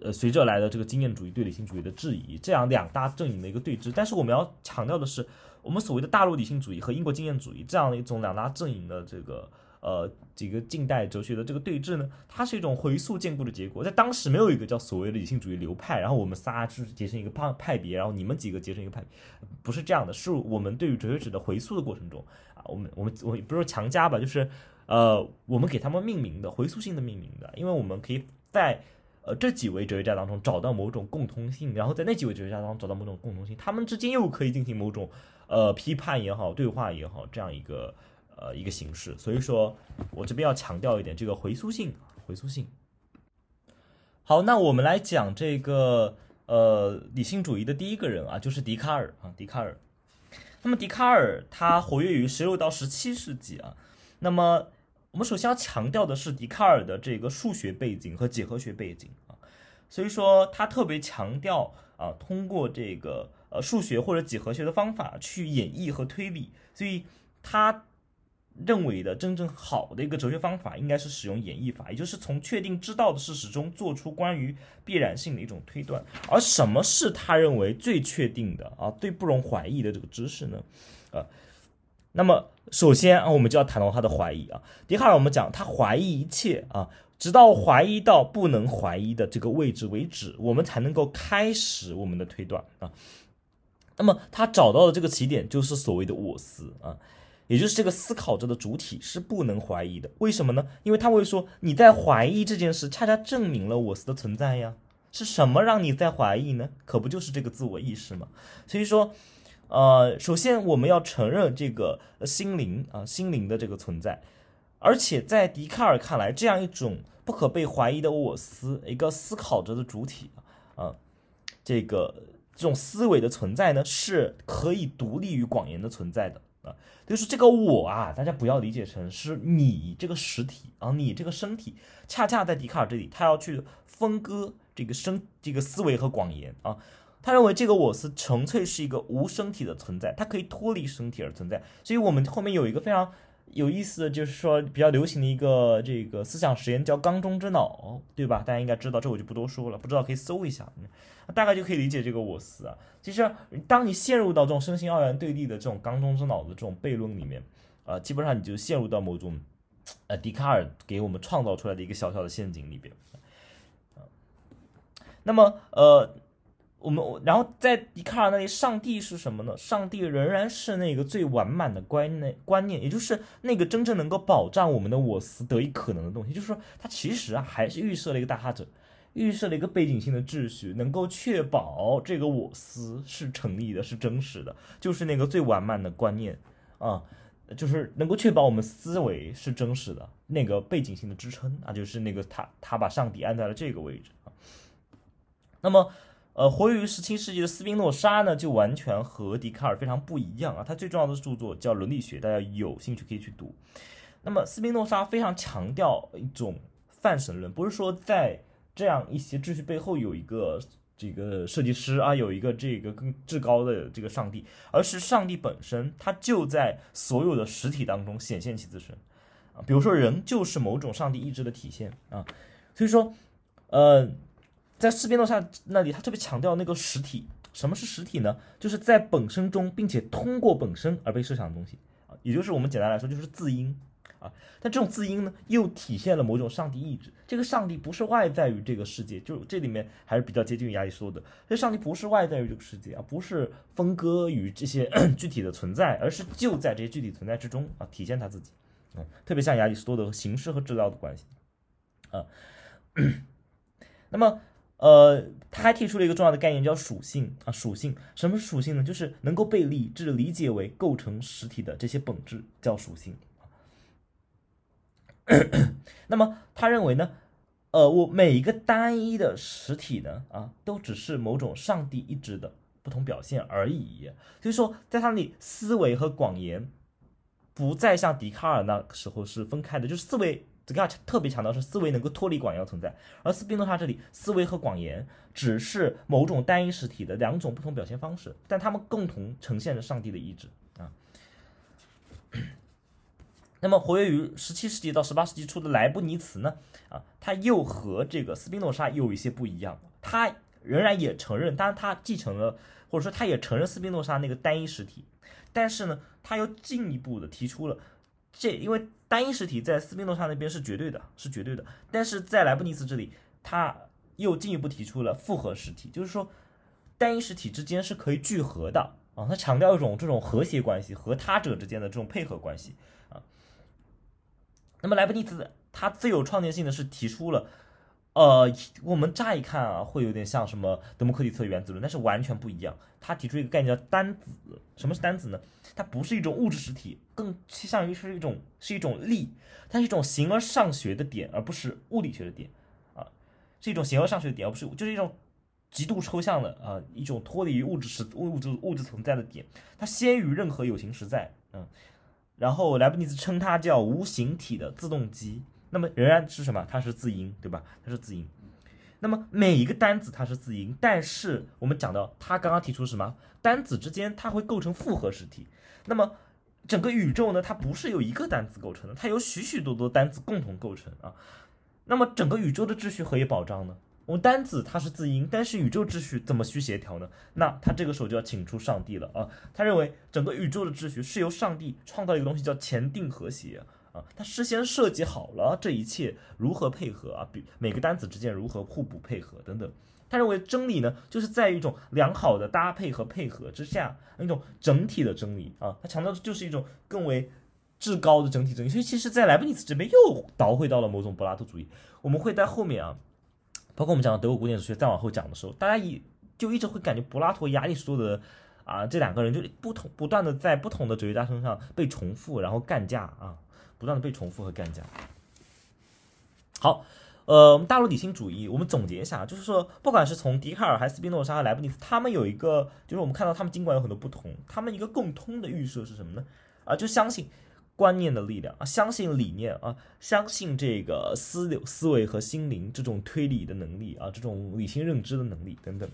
呃随着来的这个经验主义对理性主义的质疑，这样两大阵营的一个对峙。但是，我们要强调的是，我们所谓的大陆理性主义和英国经验主义这样的一种两大阵营的这个。呃，几个近代哲学的这个对峙呢，它是一种回溯建构的结果。在当时没有一个叫所谓的理性主义流派，然后我们仨就是结成一个派派别，然后你们几个结成一个派别，不是这样的，是我们对于哲学史的回溯的过程中啊，我们我们我不是强加吧，就是呃，我们给他们命名的回溯性的命名的，因为我们可以在呃这几位哲学家当中找到某种共通性，然后在那几位哲学家当中找到某种共通性，他们之间又可以进行某种呃批判也好，对话也好，这样一个。呃，一个形式，所以说我这边要强调一点，这个回溯性，回溯性。好，那我们来讲这个呃理性主义的第一个人啊，就是笛卡尔啊，笛卡尔。那么笛卡尔他活跃于十六到十七世纪啊。那么我们首先要强调的是笛卡尔的这个数学背景和几何学背景啊。所以说他特别强调啊，通过这个呃数学或者几何学的方法去演绎和推理，所以他。认为的真正好的一个哲学方法，应该是使用演绎法，也就是从确定知道的事实中做出关于必然性的一种推断。而什么是他认为最确定的啊，最不容怀疑的这个知识呢？呃，那么首先啊，我们就要谈到他的怀疑啊。笛卡尔我们讲他怀疑一切啊，直到怀疑到不能怀疑的这个位置为止，我们才能够开始我们的推断啊。那么他找到的这个起点就是所谓的我思啊，也就是这个思考者的主体是不能怀疑的。为什么呢？因为他会说你在怀疑这件事，恰恰证明了我思的存在呀。是什么让你在怀疑呢？可不就是这个自我意识吗？所以说，呃，首先我们要承认这个心灵啊，心灵的这个存在。而且在笛卡尔看来，这样一种不可被怀疑的我思，一个思考者的主体啊，这个这种思维的存在呢，是可以独立于广言的存在的就是这个我啊，大家不要理解成是你这个实体啊，你这个身体，恰恰在笛卡尔这里，他要去分割这个身这个思维和广言啊。他认为这个我是纯粹是一个无身体的存在，它可以脱离身体而存在。所以我们后面有一个非常。有意思的就是说，比较流行的一个这个思想实验叫“缸中之脑”，对吧？大家应该知道，这我就不多说了。不知道可以搜一下，大概就可以理解这个我思啊。其实，当你陷入到这种身心二元对立的这种“缸中之脑”的这种悖论里面，啊，基本上你就陷入到某种，呃，笛卡尔给我们创造出来的一个小小的陷阱里边。那么，呃。我们，然后在笛卡尔那里，上帝是什么呢？上帝仍然是那个最完满的观念，观念，也就是那个真正能够保障我们的我思得以可能的东西。就是说，它其实啊，还是预设了一个大他者，预设了一个背景性的秩序，能够确保这个我思是成立的，是真实的，就是那个最完满的观念啊，就是能够确保我们思维是真实的那个背景性的支撑啊，就是那个他，他把上帝安在了这个位置啊，那么。呃，活跃于十七世纪的斯宾诺莎呢，就完全和笛卡尔非常不一样啊。他最重要的著作叫《伦理学》，大家有兴趣可以去读。那么斯宾诺莎非常强调一种泛神论，不是说在这样一些秩序背后有一个这个设计师啊，有一个这个更至高的这个上帝，而是上帝本身，它就在所有的实体当中显现其自身啊。比如说人就是某种上帝意志的体现啊，所以说，呃。在斯宾诺莎那里，他特别强调那个实体。什么是实体呢？就是在本身中，并且通过本身而被设想的东西啊，也就是我们简单来说就是字音啊。但这种字音呢，又体现了某种上帝意志。这个上帝不是外在于这个世界，就这里面还是比较接近于亚里士多德。这上帝不是外在于这个世界啊，不是分割于这些 [coughs] 具体的存在，而是就在这些具体存在之中啊，体现他自己。嗯，特别像亚里士多德形式和质料的关系啊。[coughs] 那么。呃，他还提出了一个重要的概念，叫属性啊。属性，什么是属性呢？就是能够被理智理解为构成实体的这些本质，叫属性。[coughs] 那么他认为呢，呃，我每一个单一的实体呢，啊，都只是某种上帝意志的不同表现而已。所以说，在他那里，思维和广言不再像笛卡尔那时候是分开的，就是思维。笛卡尔特别强调是思维能够脱离广言存在，而斯宾诺莎这里思维和广言只是某种单一实体的两种不同表现方式，但他们共同呈现着上帝的意志啊。那么活跃于十七世纪到十八世纪初的莱布尼茨呢？啊，他又和这个斯宾诺莎有一些不一样，他仍然也承认，当然他继承了或者说他也承认斯宾诺莎那个单一实体，但是呢，他又进一步的提出了。这因为单一实体在斯宾诺莎那边是绝对的，是绝对的，但是在莱布尼茨这里，他又进一步提出了复合实体，就是说单一实体之间是可以聚合的啊，他强调一种这种和谐关系和他者之间的这种配合关系啊。那么莱布尼茨他最有创建性的是提出了。呃，我们乍一看啊，会有点像什么德谟克利特原子论，但是完全不一样。他提出一个概念叫单子。什么是单子呢？它不是一种物质实体，更倾向于是一种是一种力，它是一种形而上学的点，而不是物理学的点啊，是一种形而上学的点，而不是就是一种极度抽象的啊，一种脱离于物质实物质物质存在的点。它先于任何有形实在，嗯，然后莱布尼茨称它叫无形体的自动机。那么仍然是什么？它是自因，对吧？它是自因。那么每一个单子它是自因，但是我们讲到他刚刚提出什么？单子之间它会构成复合实体。那么整个宇宙呢？它不是由一个单子构成的，它由许许多多单子共同构成啊。那么整个宇宙的秩序何以保障呢？我们单子它是自因，但是宇宙秩序怎么去协调呢？那他这个时候就要请出上帝了啊！他认为整个宇宙的秩序是由上帝创造一个东西叫前定和谐啊，啊他事先设计好了这一切如何配合啊，比每个单词之间如何互补配合等等。他认为真理呢，就是在一种良好的搭配和配合之下，那种整体的真理啊。他强调的就是一种更为至高的整体真理。所以，其实，在莱布尼茨这边又倒回到了某种柏拉图主义。我们会在后面啊，包括我们讲德国古典哲学再往后讲的时候，大家一就一直会感觉柏拉图、亚里士多德啊这两个人就不同不断的在不同的哲学家身上被重复，然后干架啊，不断的被重复和干架。好。呃，我们大陆理性主义，我们总结一下，就是说，不管是从笛卡尔还是斯宾诺莎和莱布尼茨，他们有一个，就是我们看到他们尽管有很多不同，他们一个共通的预设是什么呢？啊，就相信观念的力量啊，相信理念啊，相信这个思思维和心灵这种推理的能力啊，这种理性认知的能力等等。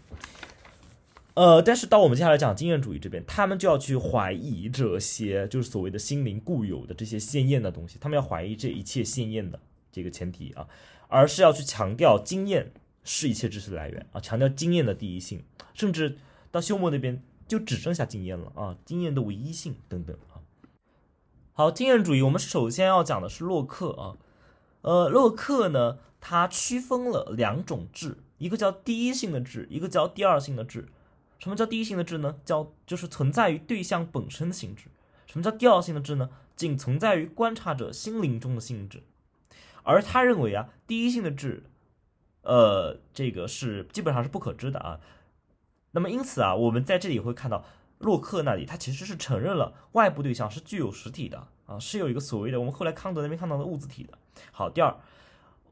呃，但是到我们接下来讲经验主义这边，他们就要去怀疑这些，就是所谓的心灵固有的这些鲜艳的东西，他们要怀疑这一切鲜艳的这个前提啊。而是要去强调经验是一切知识的来源啊，强调经验的第一性，甚至到休谟那边就只剩下经验了啊，经验的唯一性等等啊。好，经验主义，我们首先要讲的是洛克啊，呃，洛克呢，他区分了两种质，一个叫第一性的质，一个叫第二性的质。什么叫第一性的质呢？叫就是存在于对象本身的性质。什么叫第二性的质呢？仅存在于观察者心灵中的性质。而他认为啊，第一性的质，呃，这个是基本上是不可知的啊。那么因此啊，我们在这里会看到洛克那里，他其实是承认了外部对象是具有实体的啊，是有一个所谓的我们后来康德那边看到的物自体的。好，第二，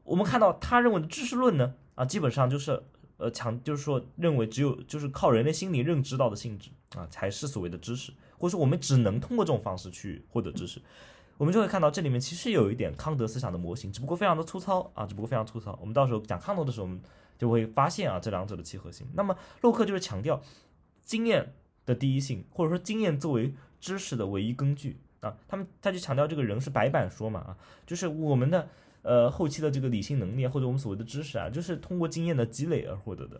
我们看到他认为的知识论呢，啊，基本上就是呃强，就是说认为只有就是靠人类心理认知到的性质啊，才是所谓的知识，或者说我们只能通过这种方式去获得知识。我们就会看到这里面其实有一点康德思想的模型，只不过非常的粗糙啊，只不过非常粗糙。我们到时候讲康德的时候，我们就会发现啊这两者的契合性。那么洛克就是强调经验的第一性，或者说经验作为知识的唯一根据啊。他们他就强调这个人是白板说嘛啊，就是我们的呃后期的这个理性能力或者我们所谓的知识啊，就是通过经验的积累而获得的。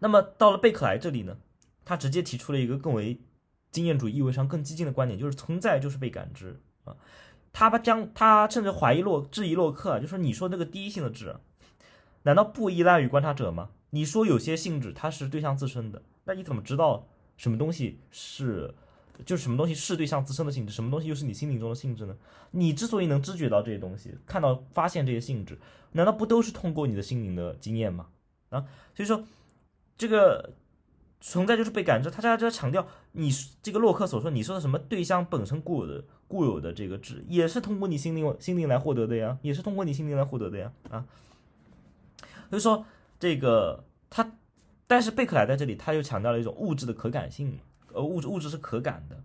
那么到了贝克莱这里呢，他直接提出了一个更为。经验主义意味上更激进的观点就是存在就是被感知啊，他把将他甚至怀疑洛质疑洛克，就说你说那个第一性的质，难道不依赖于观察者吗？你说有些性质它是对象自身的，那你怎么知道什么东西是就是什么东西是对象自身的性质，什么东西又是你心灵中的性质呢？你之所以能知觉到这些东西，看到发现这些性质，难道不都是通过你的心灵的经验吗？啊，所以说这个。存在就是被感知，他在这强调你这个洛克所说，你说的什么对象本身固有的固有的这个质，也是通过你心灵心灵来获得的呀，也是通过你心灵来获得的呀啊。所以说这个他，但是贝克莱在这里他又强调了一种物质的可感性，呃物质物质是可感的，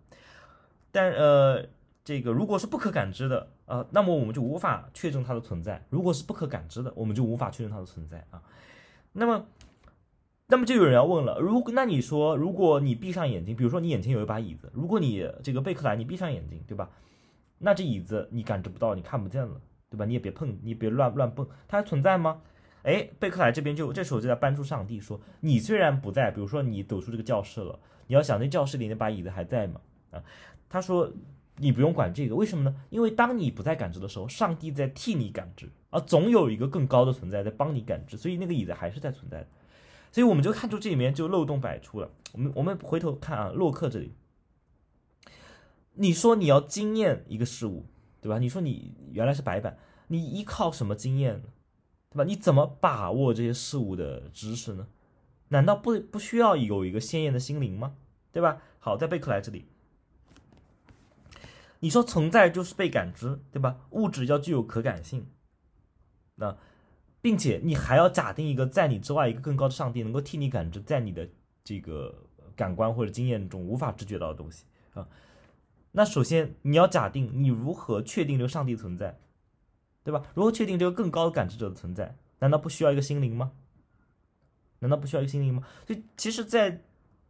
但呃这个如果是不可感知的啊，那么我们就无法确证它的存在；如果是不可感知的，我们就无法确认它的存在啊。那么。那么就有人要问了，如果那你说，如果你闭上眼睛，比如说你眼前有一把椅子，如果你这个贝克莱，你闭上眼睛，对吧？那这椅子你感知不到，你看不见了，对吧？你也别碰，你别乱乱蹦，它还存在吗？哎，贝克莱这边就这时候就在搬出上帝说，你虽然不在，比如说你走出这个教室了，你要想那教室里那把椅子还在吗？啊，他说你不用管这个，为什么呢？因为当你不再感知的时候，上帝在替你感知，啊，总有一个更高的存在在帮你感知，所以那个椅子还是在存在的。所以我们就看出这里面就漏洞百出了。我们我们回头看啊，洛克这里，你说你要经验一个事物，对吧？你说你原来是白板，你依靠什么经验呢？对吧？你怎么把握这些事物的知识呢？难道不不需要有一个鲜艳的心灵吗？对吧？好，在贝克莱这里，你说存在就是被感知，对吧？物质要具有可感性，那。并且你还要假定一个在你之外一个更高的上帝能够替你感知在你的这个感官或者经验中无法知觉到的东西啊。那首先你要假定你如何确定这个上帝存在，对吧？如何确定这个更高的感知者的存在？难道不需要一个心灵吗？难道不需要一个心灵吗？所以其实，在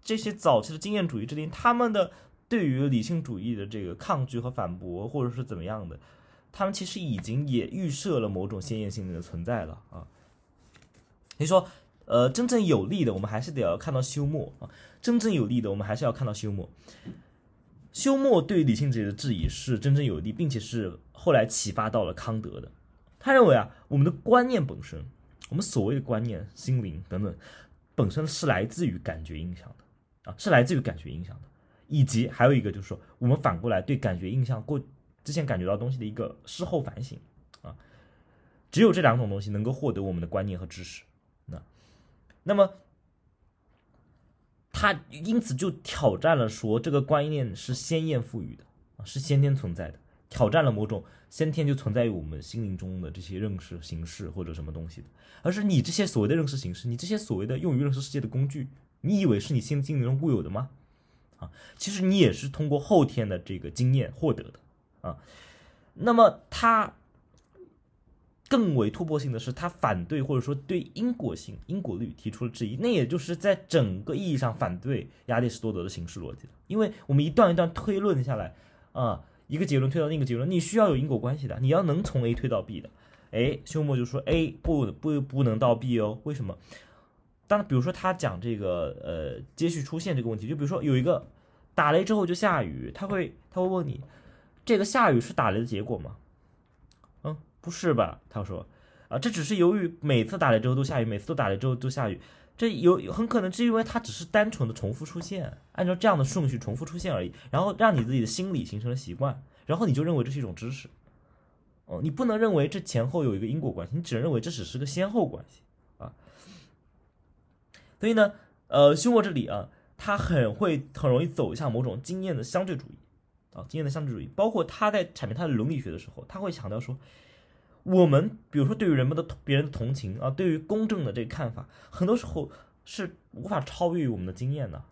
这些早期的经验主义之间，他们的对于理性主义的这个抗拒和反驳，或者是怎么样的？他们其实已经也预设了某种鲜艳性的存在了啊，所以说，呃，真正有利的，我们还是得要看到休谟啊，真正有利的，我们还是要看到休谟。休谟对理性主义的质疑是真正有力，并且是后来启发到了康德的。他认为啊，我们的观念本身，我们所谓的观念、心灵等等，本身是来自于感觉印象的啊，是来自于感觉印象的。以及还有一个就是说，我们反过来对感觉印象过之前感觉到东西的一个事后反省啊，只有这两种东西能够获得我们的观念和知识。那那么他因此就挑战了说，这个观念是先验赋予的，是先天存在的，挑战了某种先天就存在于我们心灵中的这些认识形式或者什么东西的，而是你这些所谓的认识形式，你这些所谓的用于认识世界的工具，你以为是你心心灵中固有的吗？啊，其实你也是通过后天的这个经验获得的啊。那么他更为突破性的是，他反对或者说对因果性、因果律提出了质疑。那也就是在整个意义上反对亚里士多德的形式逻辑因为我们一段一段推论下来啊，一个结论推到另一个结论，你需要有因果关系的，你要能从 A 推到 B 的。哎，休谟就说 A 不不不能到 B 哦，为什么？当比如说他讲这个呃接续出现这个问题，就比如说有一个打雷之后就下雨，他会他会问你，这个下雨是打雷的结果吗？不是吧？他说啊，这只是由于每次打雷之后都下雨，每次都打雷之后都下雨，这有很可能是因为它只是单纯的重复出现，按照这样的顺序重复出现而已，然后让你自己的心理形成了习惯，然后你就认为这是一种知识。哦，你不能认为这前后有一个因果关系，你只能认为这只是个先后关系啊。所以呢，呃，休谟这里啊，他很会很容易走向某种经验的相对主义啊，经验的相对主义，包括他在阐明他的伦理学的时候，他会强调说，我们比如说对于人们的别人的同情啊，对于公正的这个看法，很多时候是无法超越于我们的经验的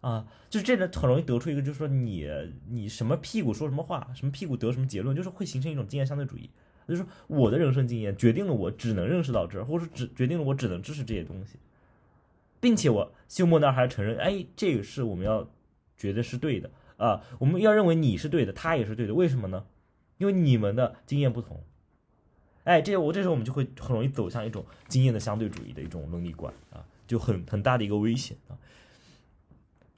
啊，就是这个很容易得出一个，就是说你你什么屁股说什么话，什么屁股得什么结论，就是会形成一种经验相对主义，就是说我的人生经验决定了我只能认识到这儿，或者只决定了我只能支持这些东西。并且我休谟那儿还承认，哎，这个是我们要觉得是对的啊，我们要认为你是对的，他也是对的，为什么呢？因为你们的经验不同。哎，这我这时候我们就会很容易走向一种经验的相对主义的一种伦理观啊，就很很大的一个危险啊。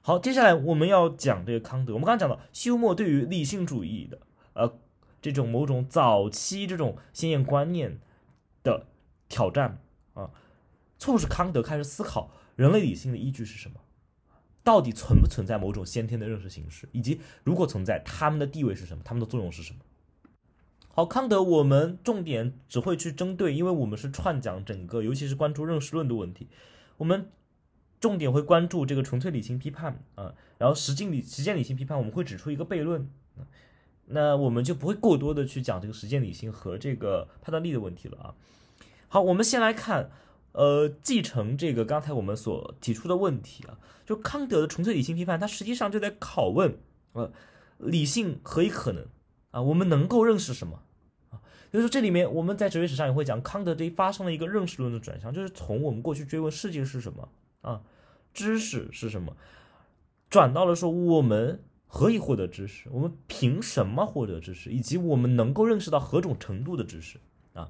好，接下来我们要讲这个康德。我们刚刚讲到休谟对于理性主义的呃这种某种早期这种先验观念的挑战啊，促使康德开始思考。人类理性的依据是什么？到底存不存在某种先天的认识形式？以及如果存在，他们的地位是什么？他们的作用是什么？好，康德，我们重点只会去针对，因为我们是串讲整个，尤其是关注认识论的问题，我们重点会关注这个纯粹理性批判啊，然后实践理实践理性批判，我们会指出一个悖论，那我们就不会过多的去讲这个实践理性和这个判断力的问题了啊。好，我们先来看。呃，继承这个刚才我们所提出的问题啊，就康德的纯粹理性批判，它实际上就在拷问，呃，理性何以可能啊？我们能够认识什么？所以说这里面我们在哲学史上也会讲，康德这一发生了一个认识论的转向，就是从我们过去追问世界是什么啊，知识是什么，转到了说我们何以获得知识，我们凭什么获得知识，以及我们能够认识到何种程度的知识啊。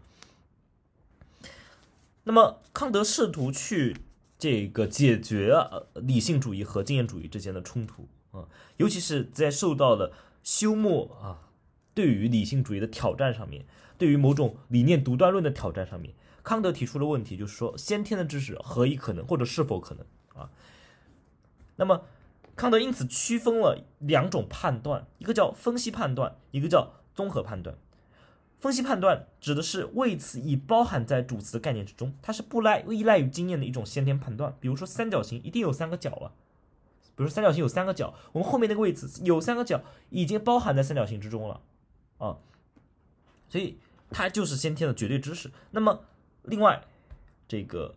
那么，康德试图去这个解决理性主义和经验主义之间的冲突啊，尤其是在受到了休谟啊对于理性主义的挑战上面，对于某种理念独断论的挑战上面，康德提出了问题，就是说先天的知识何以可能，或者是否可能啊？那么，康德因此区分了两种判断，一个叫分析判断，一个叫综合判断。分析判断指的是谓词已包含在主词的概念之中，它是不赖依赖于经验的一种先天判断。比如说三角形一定有三个角啊，比如说三角形有三个角，我们后面那个谓词有三个角已经包含在三角形之中了啊，所以它就是先天的绝对知识。那么另外这个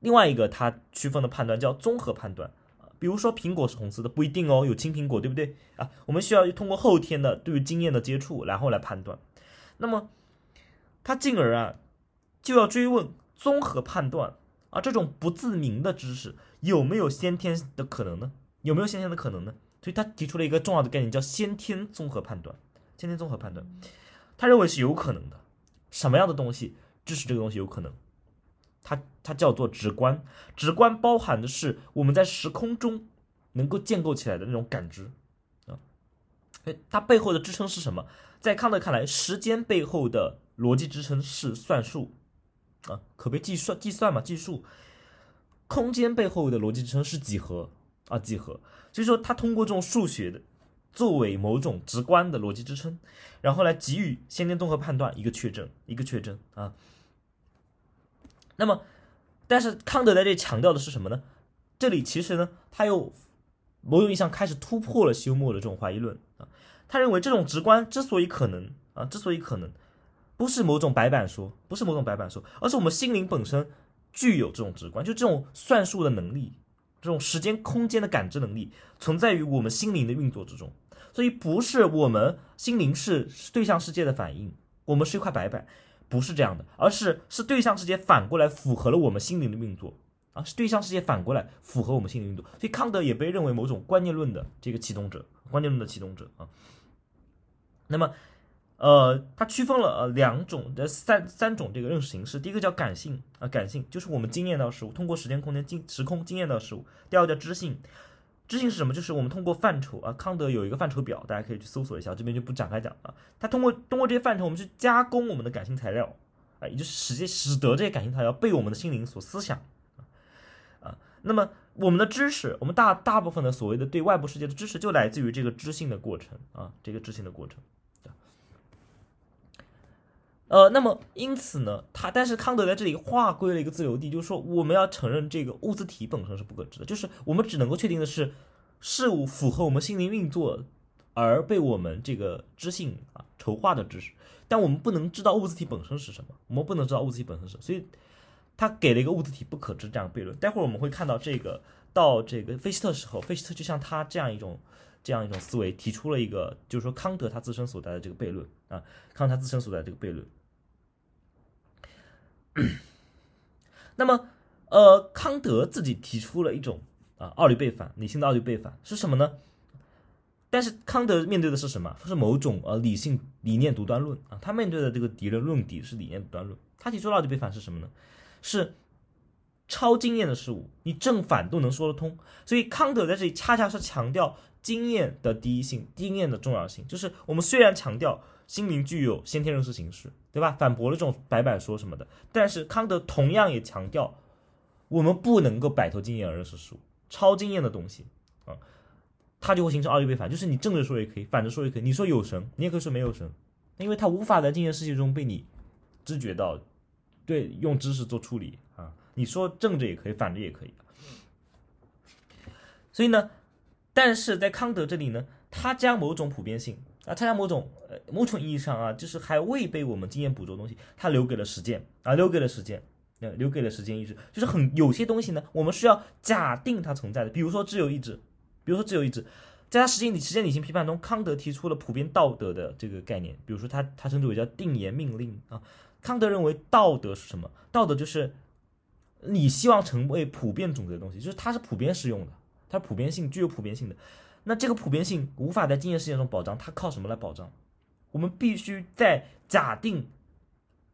另外一个它区分的判断叫综合判断，比如说苹果是红色的不一定哦，有青苹果对不对啊？我们需要通过后天的对于经验的接触，然后来判断。那么，他进而啊，就要追问综合判断啊，这种不自明的知识有没有先天的可能呢？有没有先天的可能呢？所以他提出了一个重要的概念，叫先天综合判断。先天综合判断，他认为是有可能的。什么样的东西支持这个东西有可能？它它叫做直观。直观包含的是我们在时空中能够建构起来的那种感知啊，哎它背后的支撑是什么？在康德看来，时间背后的逻辑支撑是算术啊，可被计算计算嘛，计数。空间背后的逻辑支撑是几何啊，几何。所以说，他通过这种数学的作为某种直观的逻辑支撑，然后来给予先天综合判断一个确证，一个确证啊。那么，但是康德在这里强调的是什么呢？这里其实呢，他又某种意义上开始突破了休谟的这种怀疑论啊。他认为这种直观之所以可能啊，之所以可能，不是某种白板说，不是某种白板说，而是我们心灵本身具有这种直观，就这种算术的能力，这种时间空间的感知能力存在于我们心灵的运作之中。所以不是我们心灵是对象世界的反应，我们是一块白板。不是这样的，而是是对象世界反过来符合了我们心灵的运作啊，是对象世界反过来符合我们心灵运作，所以康德也被认为某种观念论的这个启动者，观念论的启动者啊。那么，呃，他区分了呃两种的三三种这个认识形式，第一个叫感性啊，感性就是我们经验到事物，通过时间空间经时空经验到事物；第二个叫知性。知性是什么？就是我们通过范畴啊，康德有一个范畴表，大家可以去搜索一下，这边就不展开讲了。他通过通过这些范畴，我们去加工我们的感性材料，啊，也就是使使得这些感性材料被我们的心灵所思想，啊，那么我们的知识，我们大大部分的所谓的对外部世界的知识，就来自于这个知性的过程啊，这个知性的过程。呃，那么因此呢，他但是康德在这里划归了一个自由地，就是说我们要承认这个物自体本身是不可知的，就是我们只能够确定的是事物符合我们心灵运作而被我们这个知性啊筹划的知识，但我们不能知道物自体本身是什么，我们不能知道物自体本身是，所以他给了一个物自体不可知这样悖论。待会儿我们会看到这个到这个费希特时候，费希特就像他这样一种这样一种思维提出了一个，就是说康德他自身所在的这个悖论啊，康德他自身所在的这个悖论。[coughs] 那么，呃，康德自己提出了一种啊奥律背反，理性的奥律背反是什么呢？但是康德面对的是什么？是某种呃理性理念独断论啊。他面对的这个敌人论敌是理念独断论。他提出的奥律背反是什么呢？是超经验的事物，你正反都能说得通。所以康德在这里恰恰是强调经验的第一性，经验的重要性。就是我们虽然强调。心灵具有先天认识形式，对吧？反驳了这种白板说什么的。但是康德同样也强调，我们不能够摆脱经验而认识事物，超经验的东西啊，它就会形成二律背反，就是你正着说也可以，反着说也可以。你说有神，你也可以说没有神，因为它无法在经验世界中被你知觉到，对，用知识做处理啊。你说正着也可以，反着也可以。所以呢，但是在康德这里呢，他将某种普遍性。啊，它将某种呃某种意义上啊，就是还未被我们经验捕捉的东西，它留给了实践啊，留给了实践，嗯，留给了时间意志，就是很有些东西呢，我们需要假定它存在的，比如说自由意志，比如说自由意志，在他实践理实践理性批判中，康德提出了普遍道德的这个概念，比如说他他称之为叫定言命令啊，康德认为道德是什么？道德就是你希望成为普遍准则的东西，就是它是普遍适用的，它普遍性具有普遍性的。那这个普遍性无法在经验世界中保障，它靠什么来保障？我们必须在假定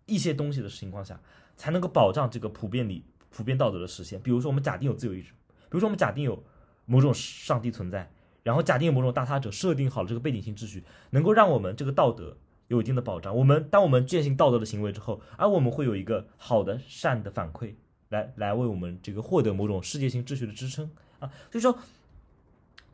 一些东西的情况下，才能够保障这个普遍理、普遍道德的实现。比如说，我们假定有自由意志；，比如说，我们假定有某种上帝存在，然后假定有某种大他者设定好了这个背景性秩序，能够让我们这个道德有一定的保障。我们当我们践行道德的行为之后，而我们会有一个好的善的反馈，来来为我们这个获得某种世界性秩序的支撑啊。所以说。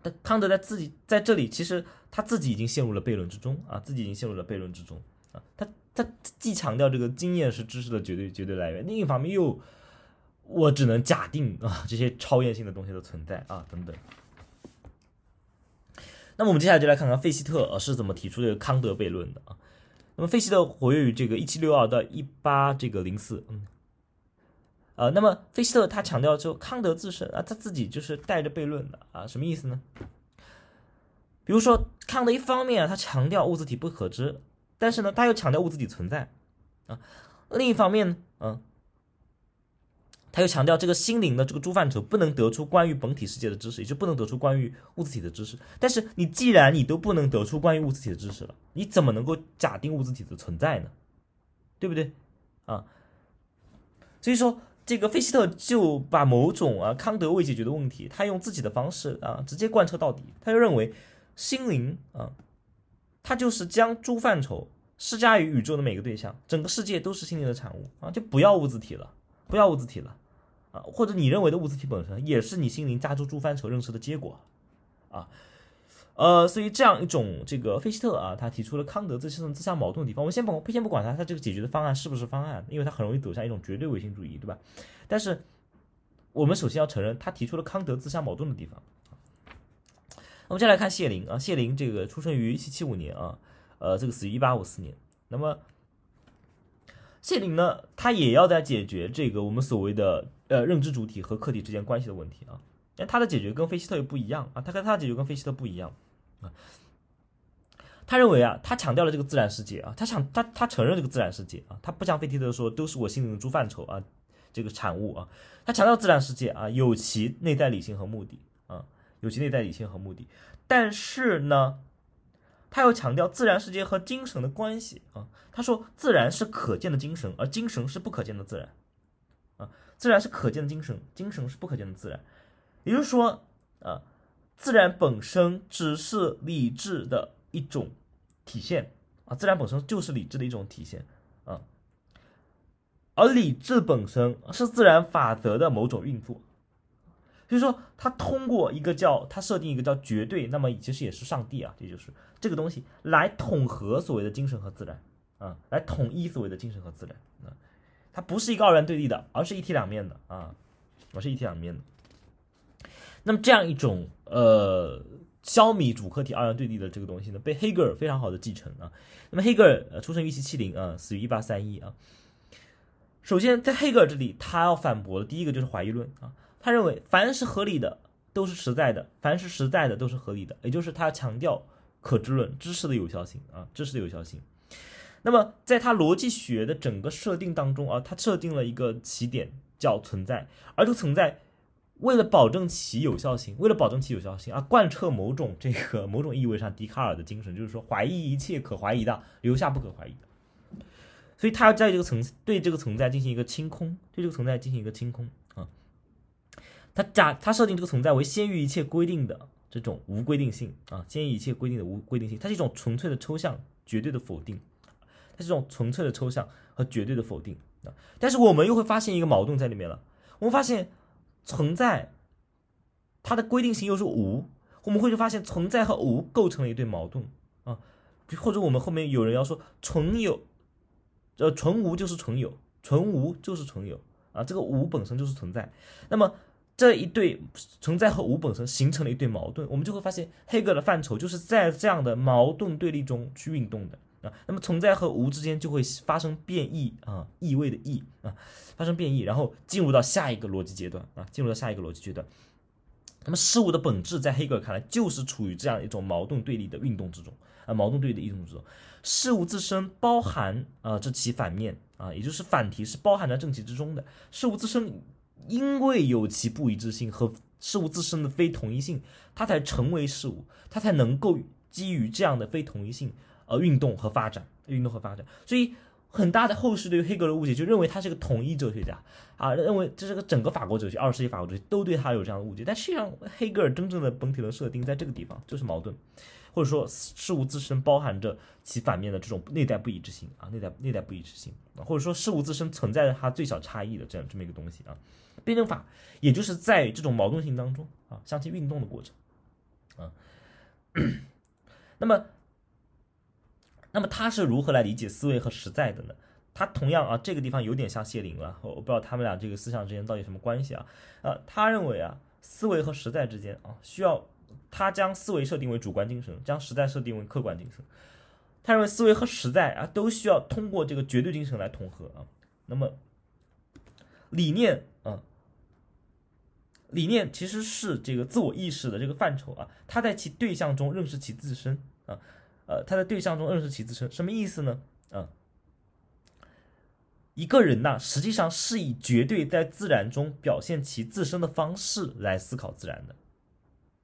但康德在自己在这里，其实他自己已经陷入了悖论之中啊，自己已经陷入了悖论之中啊。他他既强调这个经验是知识的绝对绝对来源，另一方面又我只能假定啊这些超验性的东西的存在啊等等。那么我们接下来就来看看费希特是怎么提出这个康德悖论的啊。那么费希特活跃于这个一七六二到一八这个零四，嗯。呃，那么费希特他强调就康德自身啊，他自己就是带着悖论的啊，什么意思呢？比如说康德一方面啊，他强调物自体不可知，但是呢，他又强调物自体存在啊；另一方面呢，嗯，他又强调这个心灵的这个诸范畴不能得出关于本体世界的知识，也就不能得出关于物自体的知识。但是你既然你都不能得出关于物自体的知识了，你怎么能够假定物自体的存在呢？对不对？啊，所以说。这个费希特就把某种啊康德未解决的问题，他用自己的方式啊直接贯彻到底。他就认为心灵啊它就是将诸范畴施加于宇宙的每个对象，整个世界都是心灵的产物啊，就不要物质体了，不要物质体了啊，或者你认为的物质体本身也是你心灵加诸诸范畴认识的结果啊。呃，所以这样一种这个费希特啊，他提出了康德自身自相矛盾的地方。我们先不先不管他他这个解决的方案是不是方案，因为他很容易走向一种绝对唯心主义，对吧？但是我们首先要承认他提出了康德自相矛盾的地方。我们再来看谢林啊，谢林这个出生于一七七五年啊，呃，这个死于一八五四年。那么谢林呢，他也要在解决这个我们所谓的呃认知主体和客体之间关系的问题啊。但他的解决跟费希特又不一样啊，他跟他的解决跟费希特不一样。啊，他认为啊，他强调了这个自然世界啊，他想他他承认这个自然世界啊，他不像费希特说都是我心灵的诸范畴啊，这个产物啊，他强调自然世界啊有其内在理性和目的啊，有其内在理性和目的，但是呢，他又强调自然世界和精神的关系啊，他说自然是可见的精神，而精神是不可见的自然啊，自然是可见的精神，精神是不可见的自然，也就是说啊。自然本身只是理智的一种体现啊，自然本身就是理智的一种体现啊，而理智本身是自然法则的某种运作，所以说它通过一个叫它设定一个叫绝对，那么其实也是上帝啊，这就是这个东西来统合所谓的精神和自然啊，来统一所谓的精神和自然啊，它不是一个二元对立的，而是一体两面的啊，而是一体两面的。那么这样一种呃消弭主客体二元对立的这个东西呢，被黑格尔非常好的继承啊。那么黑格尔呃出生于一七七零啊，死于一八三一啊。首先在黑格尔这里，他要反驳的第一个就是怀疑论啊。他认为凡是合理的都是实在的，凡是实在的都是合理的，也就是他强调可知论知识的有效性啊，知识的有效性。那么在他逻辑学的整个设定当中啊，他设定了一个起点叫存在，而这个存在。为了保证其有效性，为了保证其有效性啊，贯彻某种这个某种意味上笛卡尔的精神，就是说怀疑一切可怀疑的，留下不可怀疑的。所以他要在这个层对这个存在进行一个清空，对这个存在进行一个清空啊。他假他设定这个存在为先于一切规定的这种无规定性啊，先于一切规定的无规定性，它是一种纯粹的抽象，绝对的否定，它是一种纯粹的抽象和绝对的否定啊。但是我们又会发现一个矛盾在里面了，我们发现。存在，它的规定性又是无，我们会就发现存在和无构成了一对矛盾啊，或者我们后面有人要说纯有，呃，纯无就是纯有，纯无就是纯有啊，这个无本身就是存在，那么这一对存在和无本身形成了一对矛盾，我们就会发现黑格尔的范畴就是在这样的矛盾对立中去运动的。啊，那么存在和无之间就会发生变异啊，意味的异啊，发生变异，然后进入到下一个逻辑阶段啊，进入到下一个逻辑阶段。那么事物的本质在黑格尔看来就是处于这样一种矛盾对立的运动之中啊，矛盾对立的运动之中。事物自身包含啊这其反面啊，也就是反题是包含在正题之中的。事物自身因为有其不一致性和事物自身的非同一性，它才成为事物，它才能够基于这样的非同一性。呃，运动和发展，运动和发展，所以很大的后世对于黑格尔的误解，就认为他是个统一哲学家啊，认为这是个整个法国哲学，二十世纪法国哲学都对他有这样的误解。但实际上，黑格尔真正的本体论设定在这个地方就是矛盾，或者说事物自身包含着其反面的这种内在不一致性啊，内在内在不一致性啊，或者说事物自身存在着它最小差异的这样这么一个东西啊。辩证法也就是在这种矛盾性当中啊，向其运动的过程啊，[coughs] 那么。那么他是如何来理解思维和实在的呢？他同样啊，这个地方有点像谢林了，我不知道他们俩这个思想之间到底什么关系啊？啊，他认为啊，思维和实在之间啊，需要他将思维设定为主观精神，将实在设定为客观精神。他认为思维和实在啊，都需要通过这个绝对精神来统合啊。那么理念啊，理念其实是这个自我意识的这个范畴啊，他在其对象中认识其自身啊。呃，他在对象中认识其自身，什么意思呢？啊，一个人呐，实际上是以绝对在自然中表现其自身的方式来思考自然的。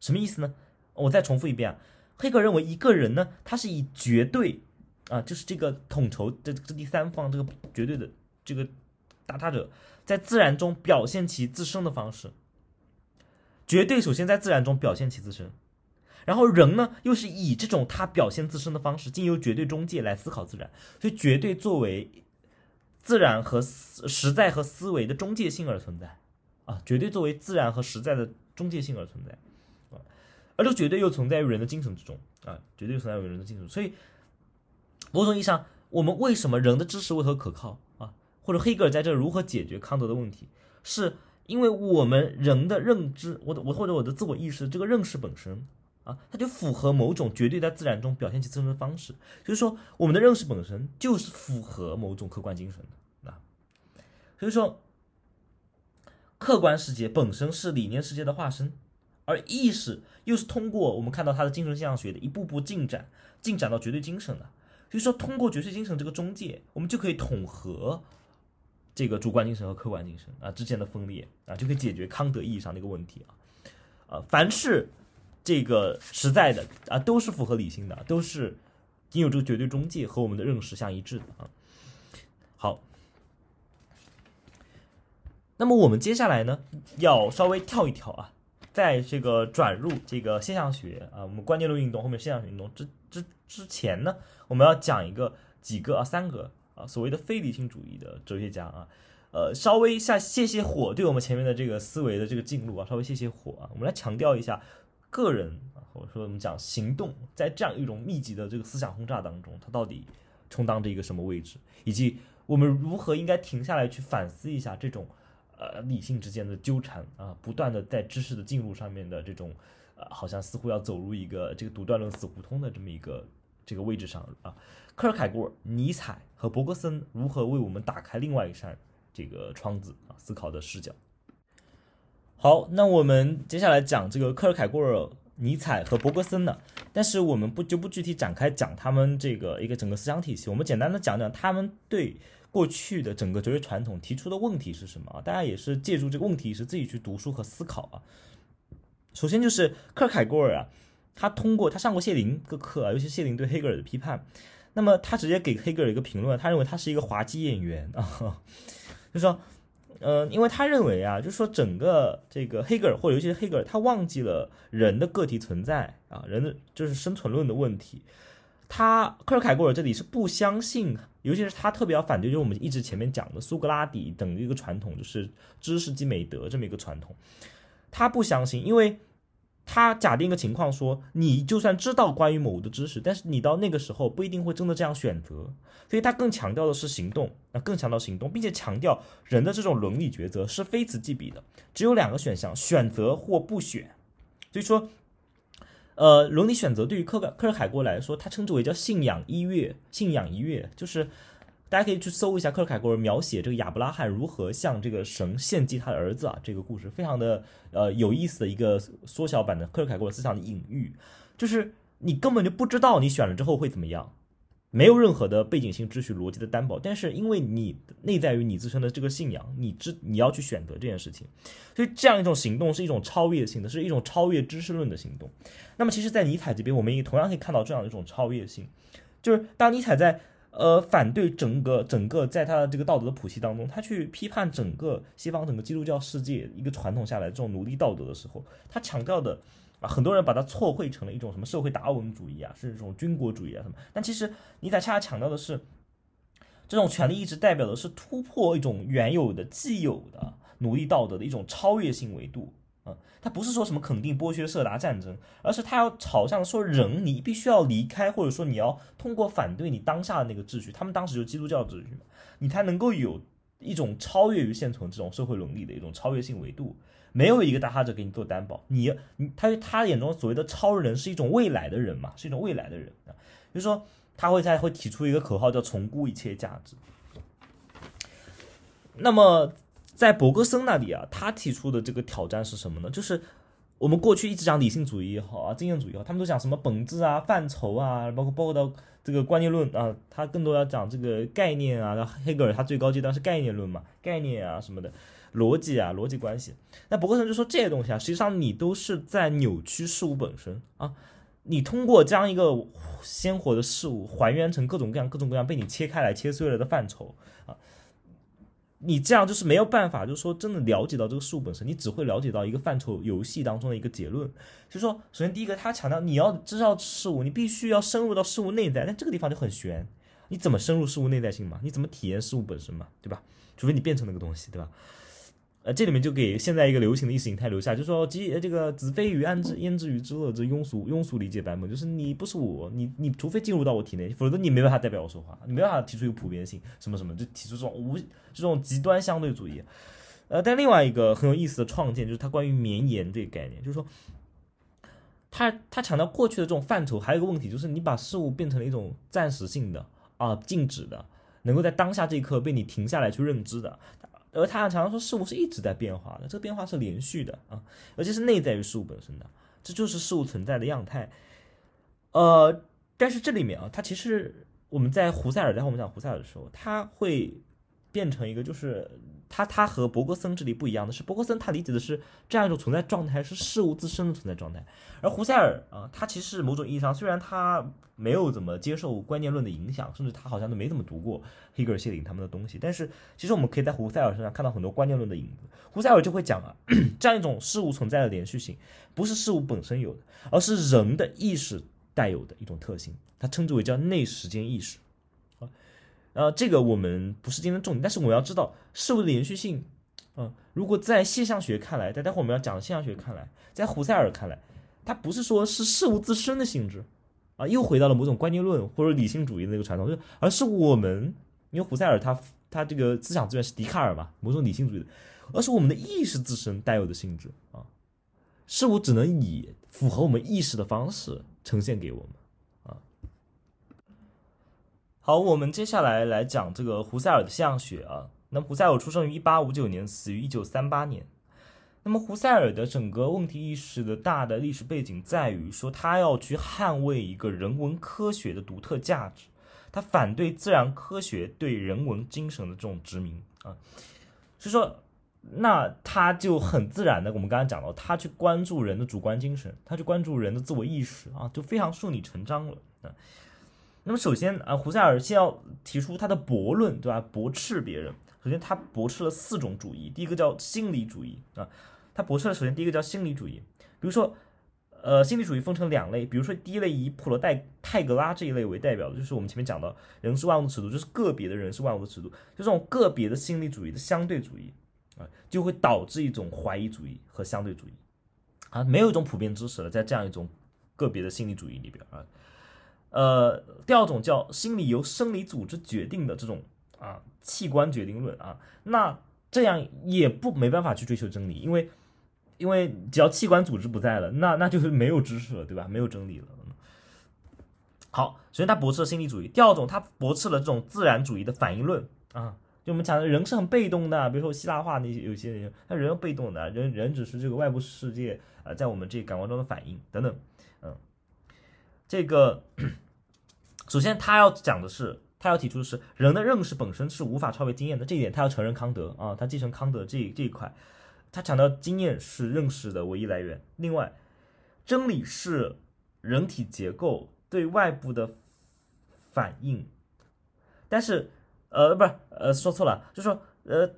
什么意思呢？我再重复一遍啊，黑格尔认为一个人呢，他是以绝对啊，就是这个统筹这这第三方这个绝对的这个大他者，在自然中表现其自身的方式。绝对首先在自然中表现其自身。然后人呢又是以这种他表现自身的方式，经由绝对中介来思考自然，所以绝对作为自然和实在和思维的中介性而存在啊，绝对作为自然和实在的中介性而存在啊，而这绝对又存在于人的精神之中啊，绝对存在于人的精神，所以某种意义上，我们为什么人的知识为何可靠啊？或者黑格尔在这如何解决康德的问题，是因为我们人的认知，我的我或者我的自我意识这个认识本身。啊，它就符合某种绝对在自然中表现其自身的方式，就是说，我们的认识本身就是符合某种客观精神的啊。所以说，客观世界本身是理念世界的化身，而意识又是通过我们看到它的精神现象学的一步步进展，进展到绝对精神的。所以说，通过绝对精神这个中介，我们就可以统合这个主观精神和客观精神啊之间的分裂啊，就可以解决康德意义上的一个问题啊。啊，凡是。这个实在的啊，都是符合理性的，都是仅有这个绝对中介和我们的认识相一致的啊。好，那么我们接下来呢，要稍微跳一跳啊，在这个转入这个现象学啊，我们关键论运动后面现象学运动之之之前呢，我们要讲一个几个啊三个啊所谓的非理性主义的哲学家啊，呃，稍微下泄泄火，对我们前面的这个思维的这个进入啊，稍微泄泄火啊，我们来强调一下。个人啊，或者说我们讲行动，在这样一种密集的这个思想轰炸当中，它到底充当着一个什么位置？以及我们如何应该停下来去反思一下这种呃理性之间的纠缠啊，不断的在知识的进入上面的这种呃，好像似乎要走入一个这个独断论死胡同的这么一个这个位置上啊。科尔凯郭尔、尼采和伯格森如何为我们打开另外一扇这个窗子啊？思考的视角。好，那我们接下来讲这个克尔凯郭尔、尼采和伯格森呢，但是我们不就不具体展开讲他们这个一个整个思想体系，我们简单的讲讲他们对过去的整个哲学传统提出的问题是什么啊？大家也是借助这个问题是自己去读书和思考啊。首先就是克尔凯郭尔啊，他通过他上过谢林的课啊，尤其谢林对黑格尔的批判，那么他直接给黑格尔一个评论，他认为他是一个滑稽演员啊，[laughs] 就说。嗯，因为他认为啊，就是说整个这个黑格尔或者尤其是黑格尔，他忘记了人的个体存在啊，人的就是生存论的问题。他克尔凯郭尔这里是不相信，尤其是他特别要反对，就是我们一直前面讲的苏格拉底等一个传统，就是知识即美德这么一个传统。他不相信，因为。他假定一个情况，说你就算知道关于某物的知识，但是你到那个时候不一定会真的这样选择，所以他更强调的是行动，那更强调行动，并且强调人的这种伦理抉择是非此即彼的，只有两个选项，选择或不选。所以说，呃，伦理选择对于克克尔海郭来说，他称之为叫信仰一跃，信仰一跃就是。大家可以去搜一下克尔凯郭尔描写这个亚伯拉罕如何向这个神献祭他的儿子啊，这个故事非常的呃有意思的一个缩小版的克尔凯郭尔思想的隐喻，就是你根本就不知道你选了之后会怎么样，没有任何的背景性秩序逻辑的担保，但是因为你内在于你自身的这个信仰，你知你要去选择这件事情，所以这样一种行动是一种超越性的，是一种超越知识论的行动。那么其实，在尼采这边，我们也同样可以看到这样一种超越性，就是当尼采在。呃，反对整个整个在他的这个道德的谱系当中，他去批判整个西方整个基督教世界一个传统下来这种奴隶道德的时候，他强调的啊，很多人把它错绘成了一种什么社会达尔文主义啊，是这种军国主义啊什么。但其实尼采恰恰强调的是，这种权利一直代表的是突破一种原有的既有的奴隶道德的一种超越性维度。啊，他不是说什么肯定剥削、色达战争，而是他要朝向说人，你必须要离开，或者说你要通过反对你当下的那个秩序，他们当时就基督教秩序嘛，你才能够有一种超越于现存这种社会伦理的一种超越性维度。没有一个大哈者给你做担保，你你他他眼中所谓的超人是一种未来的人嘛，是一种未来的人啊，就是说他会在会提出一个口号叫重估一切价值。那么。在伯格森那里啊，他提出的这个挑战是什么呢？就是我们过去一直讲理性主义也好啊，经验主义也好，他们都讲什么本质啊、范畴啊，包括包括到这个观念论啊，他更多要讲这个概念啊。然后黑格尔他最高阶段是概念论嘛，概念啊什么的，逻辑啊、逻辑关系。那伯格森就说这些东西啊，实际上你都是在扭曲事物本身啊。你通过将一个鲜活的事物还原成各种各样、各种各样被你切开来、切碎了的范畴啊。你这样就是没有办法，就是说真的了解到这个事物本身，你只会了解到一个范畴游戏当中的一个结论。就是说，首先第一个，他强调你要知道事物，你必须要深入到事物内在，但这个地方就很悬，你怎么深入事物内在性嘛？你怎么体验事物本身嘛？对吧？除非你变成那个东西，对吧？呃，这里面就给现在一个流行的意识形态留下，就说，即这个子非鱼，安之焉知鱼之乐？这庸俗庸俗理解版本，就是你不是我，你你除非进入到我体内，否则你没办法代表我说话，你没办法提出一个普遍性，什么什么，就提出这种无这种极端相对主义。呃，但另外一个很有意思的创建，就是它关于绵延这个概念，就是说，他他强调过去的这种范畴，还有一个问题，就是你把事物变成了一种暂时性的啊，静止的，能够在当下这一刻被你停下来去认知的。而他常常说，事物是一直在变化的，这个变化是连续的啊，而且是内在于事物本身的，这就是事物存在的样态。呃，但是这里面啊，它其实我们在胡塞尔，在我们讲胡塞尔的时候，他会变成一个就是。他他和伯格森这里不一样的是，伯格森他理解的是这样一种存在状态是事物自身的存在状态，而胡塞尔啊，他其实某种意义上虽然他没有怎么接受观念论的影响，甚至他好像都没怎么读过黑格尔、谢林他们的东西，但是其实我们可以在胡塞尔身上看到很多观念论的影子。胡塞尔就会讲啊，[clears throat] 这样一种事物存在的连续性，不是事物本身有的，而是人的意识带有的一种特性，他称之为叫内时间意识。呃，这个我们不是今天重点，但是我要知道事物的连续性，嗯，如果在现象学看来，在待会我们要讲的现象学看来，在胡塞尔看来，它不是说是事物自身的性质，啊，又回到了某种观念论或者理性主义的那个传统，就而是我们，因为胡塞尔他他这个思想资源是笛卡尔嘛，某种理性主义的，而是我们的意识自身带有的性质啊，事物只能以符合我们意识的方式呈现给我们。好，我们接下来来讲这个胡塞尔的现象学啊。那胡塞尔出生于一八五九年，死于一九三八年。那么胡塞尔的整个问题意识的大的历史背景在于说，他要去捍卫一个人文科学的独特价值，他反对自然科学对人文精神的这种殖民啊。所以说，那他就很自然的，我们刚才讲到，他去关注人的主观精神，他去关注人的自我意识啊，就非常顺理成章了啊。那么首先啊，胡塞尔先要提出他的驳论，对吧？驳斥别人。首先他驳斥了四种主义，第一个叫心理主义啊，他驳斥了首先第一个叫心理主义。比如说，呃，心理主义分成两类，比如说第一类以普罗代泰格拉这一类为代表的，就是我们前面讲到人是万物的尺度，就是个别的人是万物的尺度，就这种个别的心理主义的相对主义啊，就会导致一种怀疑主义和相对主义啊，没有一种普遍知识了，在这样一种个别的心理主义里边啊。呃，第二种叫心理由生理组织决定的这种啊器官决定论啊，那这样也不没办法去追求真理，因为因为只要器官组织不在了，那那就是没有知识了，对吧？没有真理了。好，首先他驳斥了心理主义，第二种他驳斥了这种自然主义的反应论啊，就我们讲的人是很被动的，比如说希腊化那些有些人，他人被动的，人人只是这个外部世界啊在我们这感官中的反应等等，嗯，这个。首先，他要讲的是，他要提出的是，人的认识本身是无法超越经验的这一点，他要承认康德啊，他继承康德这这一块，他强调经验是认识的唯一来源。另外，真理是人体结构对外部的反应，但是，呃，不是，呃，说错了，就说，呃，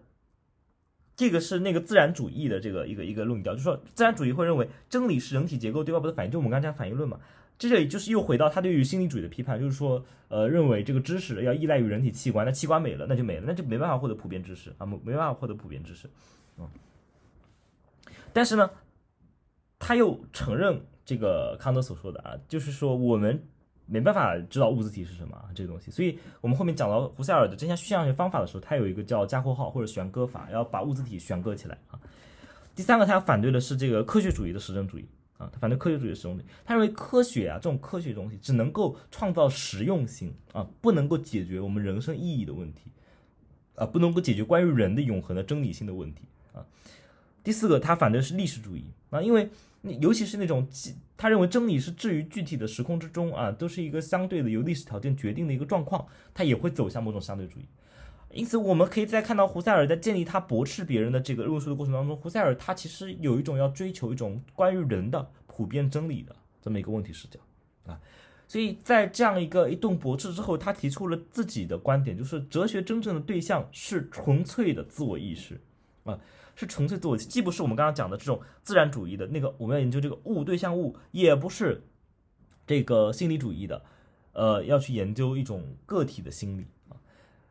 这个是那个自然主义的这个一个一个论调，就说自然主义会认为真理是人体结构对外部的反应，就我们刚才讲反应论嘛。这里就是又回到他对于心理主义的批判，就是说，呃，认为这个知识要依赖于人体器官，那器官没了，那就没了，那就没办法获得普遍知识啊，没没办法获得普遍知识，嗯。但是呢，他又承认这个康德所说的啊，就是说我们没办法知道物自体是什么这个东西，所以我们后面讲到胡塞尔的这项现象学方法的时候，他有一个叫加括号或者悬搁法，要把物自体悬搁起来啊。第三个，他要反对的是这个科学主义的实证主义。啊，他反对科学主义的实用性，他认为科学啊这种科学东西只能够创造实用性啊，不能够解决我们人生意义的问题，啊，不能够解决关于人的永恒的真理性的问题啊。第四个，他反对是历史主义啊，因为尤其是那种他认为真理是置于具体的时空之中啊，都是一个相对的由历史条件决定的一个状况，他也会走向某种相对主义。因此，我们可以在看到胡塞尔在建立他驳斥别人的这个论述的过程当中，胡塞尔他其实有一种要追求一种关于人的普遍真理的这么一个问题视角啊。所以在这样一个一顿驳斥之后，他提出了自己的观点，就是哲学真正的对象是纯粹的自我意识啊，是纯粹自我，既不是我们刚刚讲的这种自然主义的那个我们要研究这个物对象物，也不是这个心理主义的，呃，要去研究一种个体的心理，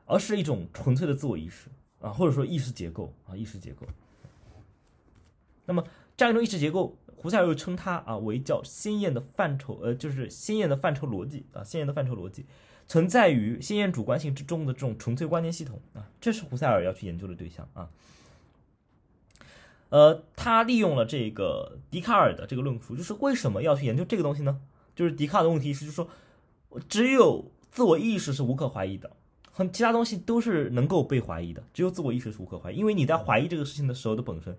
而是一种纯粹的自我意识啊，或者说意识结构啊，意识结构。那么这样一种意识结构。胡塞尔又称它啊为叫鲜艳的范畴，呃，就是鲜艳的范畴逻辑啊，鲜艳的范畴逻辑存在于鲜艳主观性之中的这种纯粹观念系统啊，这是胡塞尔要去研究的对象啊。呃，他利用了这个笛卡尔的这个论述，就是为什么要去研究这个东西呢？就是笛卡尔的问题是，就是说只有自我意识是无可怀疑的，很其他东西都是能够被怀疑的，只有自我意识是无可怀疑，因为你在怀疑这个事情的时候的本身。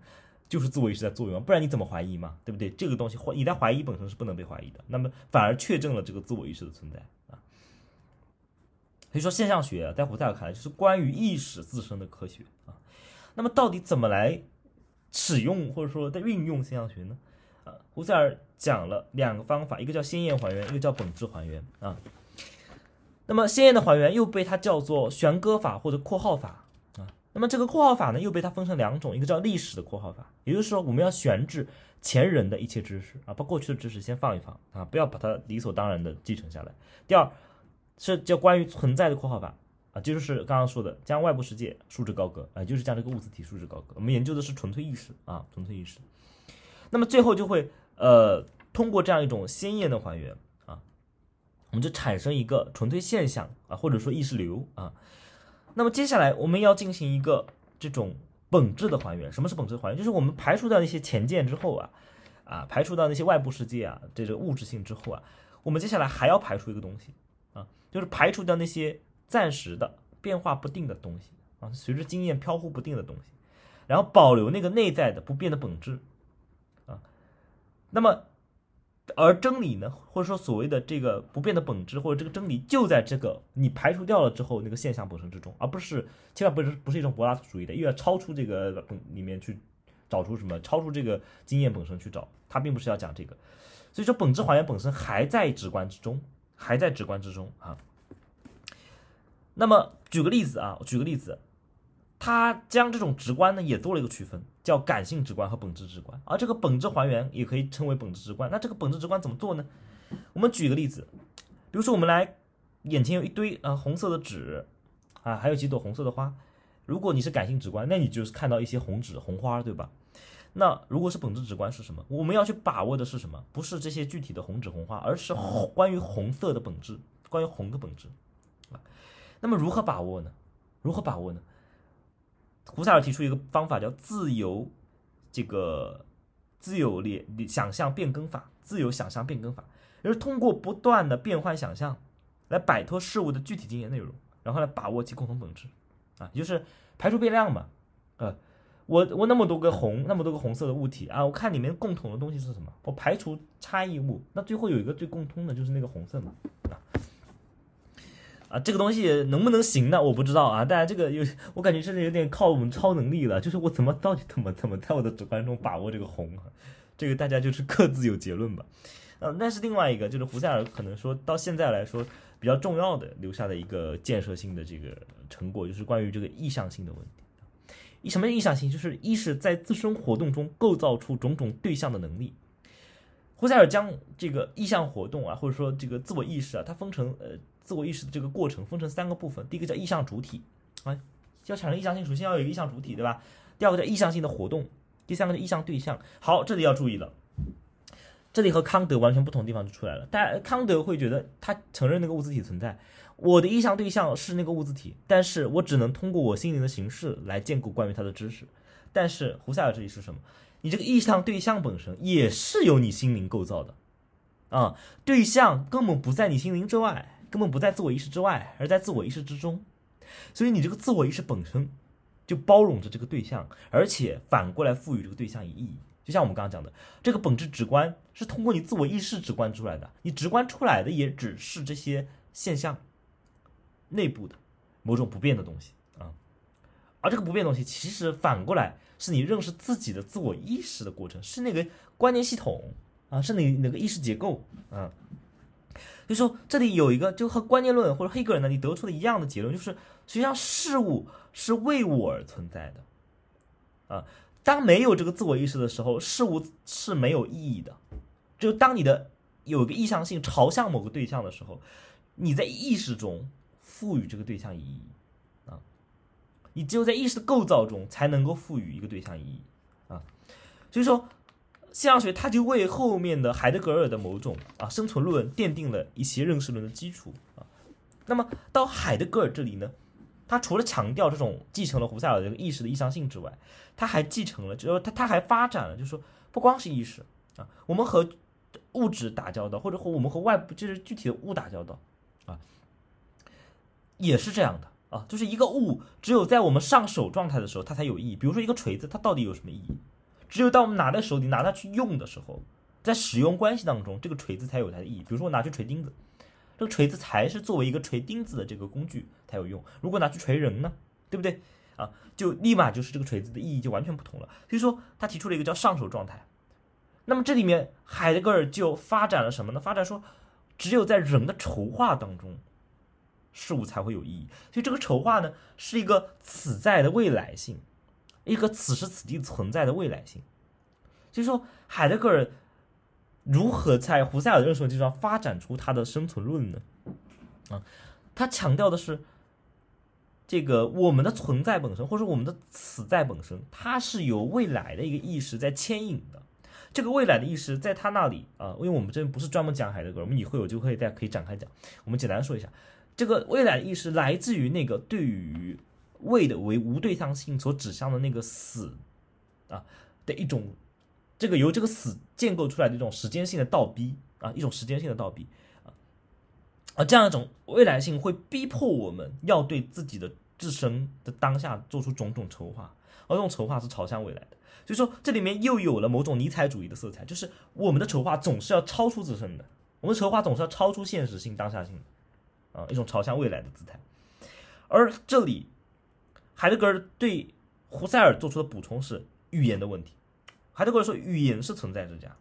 就是自我意识在作用，不然你怎么怀疑嘛？对不对？这个东西怀你在怀疑本身是不能被怀疑的，那么反而确证了这个自我意识的存在啊。所以说现象学在胡塞尔看来就是关于意识自身的科学啊。那么到底怎么来使用或者说在运用现象学呢？啊，胡塞尔讲了两个方法，一个叫鲜艳还原，一个叫本质还原啊。那么鲜艳的还原又被它叫做悬搁法或者括号法啊。那么这个括号法呢，又被它分成两种，一个叫历史的括号法，也就是说我们要悬置前人的一切知识啊，把过去的知识先放一放啊，不要把它理所当然的继承下来。第二是叫关于存在的括号法啊，就是刚刚说的将外部世界束之高阁啊，就是将这个物质体束之高阁。我们研究的是纯粹意识啊，纯粹意识。那么最后就会呃通过这样一种鲜艳的还原，我们就产生一个纯粹现象啊，或者说意识流啊。那么接下来我们要进行一个这种本质的还原。什么是本质还原？就是我们排除掉那些前见之后啊，啊，排除掉那些外部世界啊，这个物质性之后啊，我们接下来还要排除一个东西啊，就是排除掉那些暂时的变化不定的东西啊，随着经验飘忽不定的东西，然后保留那个内在的不变的本质啊。那么。而真理呢，或者说所谓的这个不变的本质，或者这个真理就在这个你排除掉了之后那个现象本身之中，而不是千万不是不是一种柏拉图主义的，又要超出这个本里面去找出什么，超出这个经验本身去找，他并不是要讲这个，所以说本质还原本身还在直观之中，还在直观之中啊。那么举个例子啊，举个例子。他将这种直观呢也做了一个区分，叫感性直观和本质直观，而这个本质还原也可以称为本质直观。那这个本质直观怎么做呢？我们举个例子，比如说我们来眼前有一堆啊红色的纸啊，还有几朵红色的花。如果你是感性直观，那你就是看到一些红纸红花，对吧？那如果是本质直观是什么？我们要去把握的是什么？不是这些具体的红纸红花，而是关于红色的本质，关于红的本质啊。那么如何把握呢？如何把握呢？胡塞尔提出一个方法，叫自由这个自由列想象变更法，自由想象变更法，就是通过不断的变换想象，来摆脱事物的具体经验内容，然后来把握其共同本质，啊，就是排除变量嘛，呃，我我那么多个红，那么多个红色的物体啊，我看里面共同的东西是什么，我排除差异物，那最后有一个最共通的就是那个红色嘛，啊。啊，这个东西能不能行呢？我不知道啊。大家这个有，我感觉甚至有点靠我们超能力了。就是我怎么到底怎么怎么在我的直观中把握这个红，这个大家就是各自有结论吧。呃，但是另外一个就是胡塞尔可能说到现在来说比较重要的留下的一个建设性的这个成果，就是关于这个意向性的问题。什么意向性？就是意识在自身活动中构造出种种对象的能力。胡塞尔将这个意向活动啊，或者说这个自我意识啊，它分成呃。自我意识的这个过程分成三个部分，第一个叫意向主体，啊，要产生意向性，首先要有意向主体，对吧？第二个叫意向性的活动，第三个叫意向对象。好，这里要注意了，这里和康德完全不同的地方就出来了。但康德会觉得他承认那个物自体存在，我的意向对象是那个物自体，但是我只能通过我心灵的形式来建构关于它的知识。但是胡塞尔这里是什么？你这个意向对象本身也是由你心灵构造的，啊，对象根本不在你心灵之外。根本不在自我意识之外，而在自我意识之中，所以你这个自我意识本身就包容着这个对象，而且反过来赋予这个对象以意义。就像我们刚刚讲的，这个本质直观是通过你自我意识直观出来的，你直观出来的也只是这些现象内部的某种不变的东西啊，而这个不变东西其实反过来是你认识自己的自我意识的过程，是那个观念系统啊，是你那个意识结构啊。就说这里有一个就和观念论或者黑格尔那里得出的一样的结论，就是实际上事物是为我而存在的，啊，当没有这个自我意识的时候，事物是没有意义的。就当你的有个意向性朝向某个对象的时候，你在意识中赋予这个对象意义，啊，你只有在意识的构造中才能够赋予一个对象意义，啊，所以说。现象学，它就为后面的海德格尔的某种啊生存论奠定了一些认识论的基础啊。那么到海德格尔这里呢，他除了强调这种继承了胡塞尔这个意识的意向性之外，他还继承了，就是他他还发展了，就是说不光是意识啊，我们和物质打交道，或者和我们和外部就是具体的物打交道啊，也是这样的啊，就是一个物只有在我们上手状态的时候，它才有意义。比如说一个锤子，它到底有什么意义？只有当我们拿在手里，拿它去用的时候，在使用关系当中，这个锤子才有它的意义。比如说我拿去锤钉子，这个锤子才是作为一个锤钉子的这个工具才有用。如果拿去锤人呢，对不对啊？就立马就是这个锤子的意义就完全不同了。所以说他提出了一个叫上手状态。那么这里面海德格尔就发展了什么呢？发展说，只有在人的筹划当中，事物才会有意义。所以这个筹划呢，是一个此在的未来性。一个此时此地存在的未来性，就是说，海德格尔如何在胡塞尔的认识论基础上发展出他的生存论呢？啊，他强调的是，这个我们的存在本身，或者说我们的此在本身，它是由未来的一个意识在牵引的。这个未来的意识在他那里啊，因为我们这边不是专门讲海德格尔，我们以后有机会再可以展开讲。我们简单说一下，这个未来的意识来自于那个对于。为的为无对象性所指向的那个死，啊的一种，这个由这个死建构出来的一种时间性的倒逼啊，一种时间性的倒逼啊，啊这样一种未来性会逼迫我们要对自己的自身的当下做出种种筹划，而这种筹划是朝向未来的，所以说这里面又有了某种尼采主义的色彩，就是我们的筹划总是要超出自身的，我们筹划总是要超出现实性当下性的，啊一种朝向未来的姿态，而这里。海德格尔对胡塞尔做出的补充是语言的问题。海德格尔说，语言是存在之家。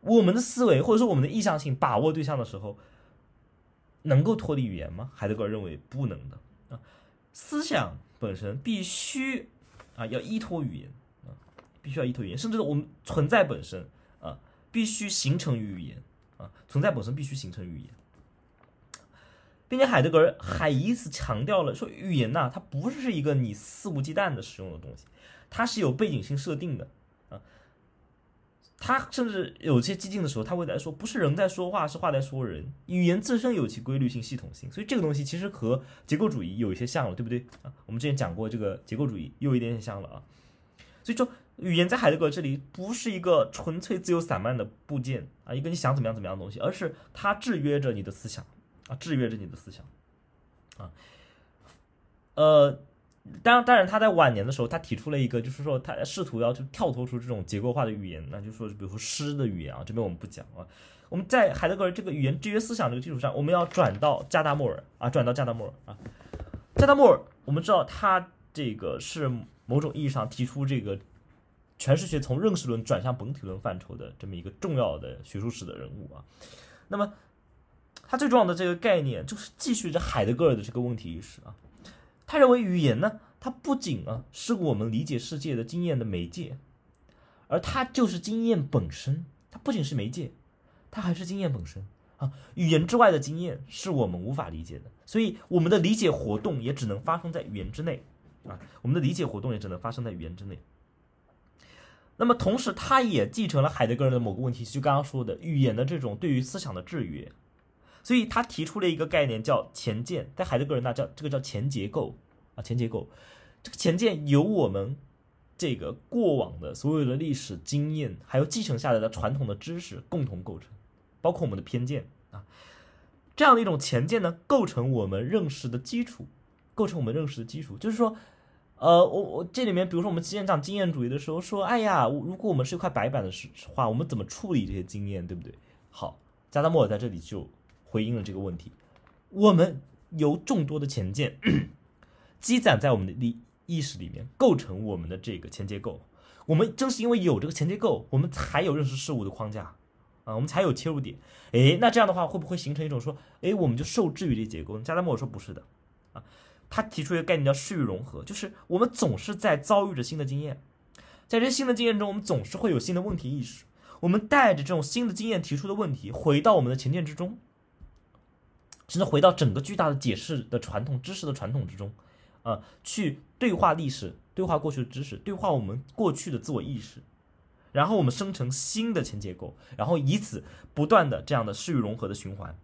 我们的思维或者说我们的意向性把握对象的时候，能够脱离语言吗？海德格尔认为不能的啊。思想本身必须啊要依托语言啊，必须要依托语言，甚至我们存在本身啊必须形成于语言啊，存在本身必须形成语言。并且海德格尔还以此强调了说，语言呐，它不是一个你肆无忌惮的使用的东西，它是有背景性设定的啊。他甚至有些激进的时候，他会来说，不是人在说话，是话在说人。语言自身有其规律性、系统性，所以这个东西其实和结构主义有一些像了，对不对啊？我们之前讲过这个结构主义，又有一点点像了啊。所以说，语言在海德格尔这里不是一个纯粹自由散漫的部件啊，一个你想怎么样怎么样的东西，而是它制约着你的思想。啊，制约着你的思想，啊，呃，当然，当然，他在晚年的时候，他提出了一个，就是说，他试图要去跳脱出这种结构化的语言，那就说，比如说诗的语言啊，这边我们不讲啊。我们在海德格尔这个语言制约思想这个基础上，我们要转到加达默尔啊，转到加达默尔啊。加达默尔，我们知道他这个是某种意义上提出这个诠释学从认识论转向本体论范畴的这么一个重要的学术史的人物啊。那么。他最重要的这个概念就是继续着海德格尔的这个问题意识啊，他认为语言呢，它不仅啊是我们理解世界的经验的媒介，而它就是经验本身。它不仅是媒介，它还是经验本身啊。语言之外的经验是我们无法理解的，所以我们的理解活动也只能发生在语言之内啊。我们的理解活动也只能发生在语言之内。那么同时，他也继承了海德格尔的某个问题，就刚刚说的语言的这种对于思想的制约。所以他提出了一个概念叫前见，在海德格尔那叫这个叫前结构啊，前结构，这个前见由我们这个过往的所有的历史经验，还有继承下来的传统的知识共同构成，包括我们的偏见啊，这样的一种前见呢，构成我们认识的基础，构成我们认识的基础，就是说，呃，我我这里面，比如说我们之前讲经验主义的时候说，哎呀，如果我们是一块白板的话，我们怎么处理这些经验，对不对？好，加达莫尔在这里就。回应了这个问题，我们由众多的前见积攒在我们的意意识里面，构成我们的这个前结构。我们正是因为有这个前结构，我们才有认识事物的框架。啊，我们才有切入点。诶，那这样的话会不会形成一种说，诶，我们就受制于这结构？加德默尔说不是的，啊，他提出一个概念叫适域融合，就是我们总是在遭遇着新的经验，在这新的经验中，我们总是会有新的问题意识，我们带着这种新的经验提出的问题，回到我们的前见之中，甚至回到整个巨大的解释的传统知识的传统之中，啊，去对话历史，对话过去的知识，对话我们过去的自我意识。然后我们生成新的前结构，然后以此不断的这样的适域融合的循环。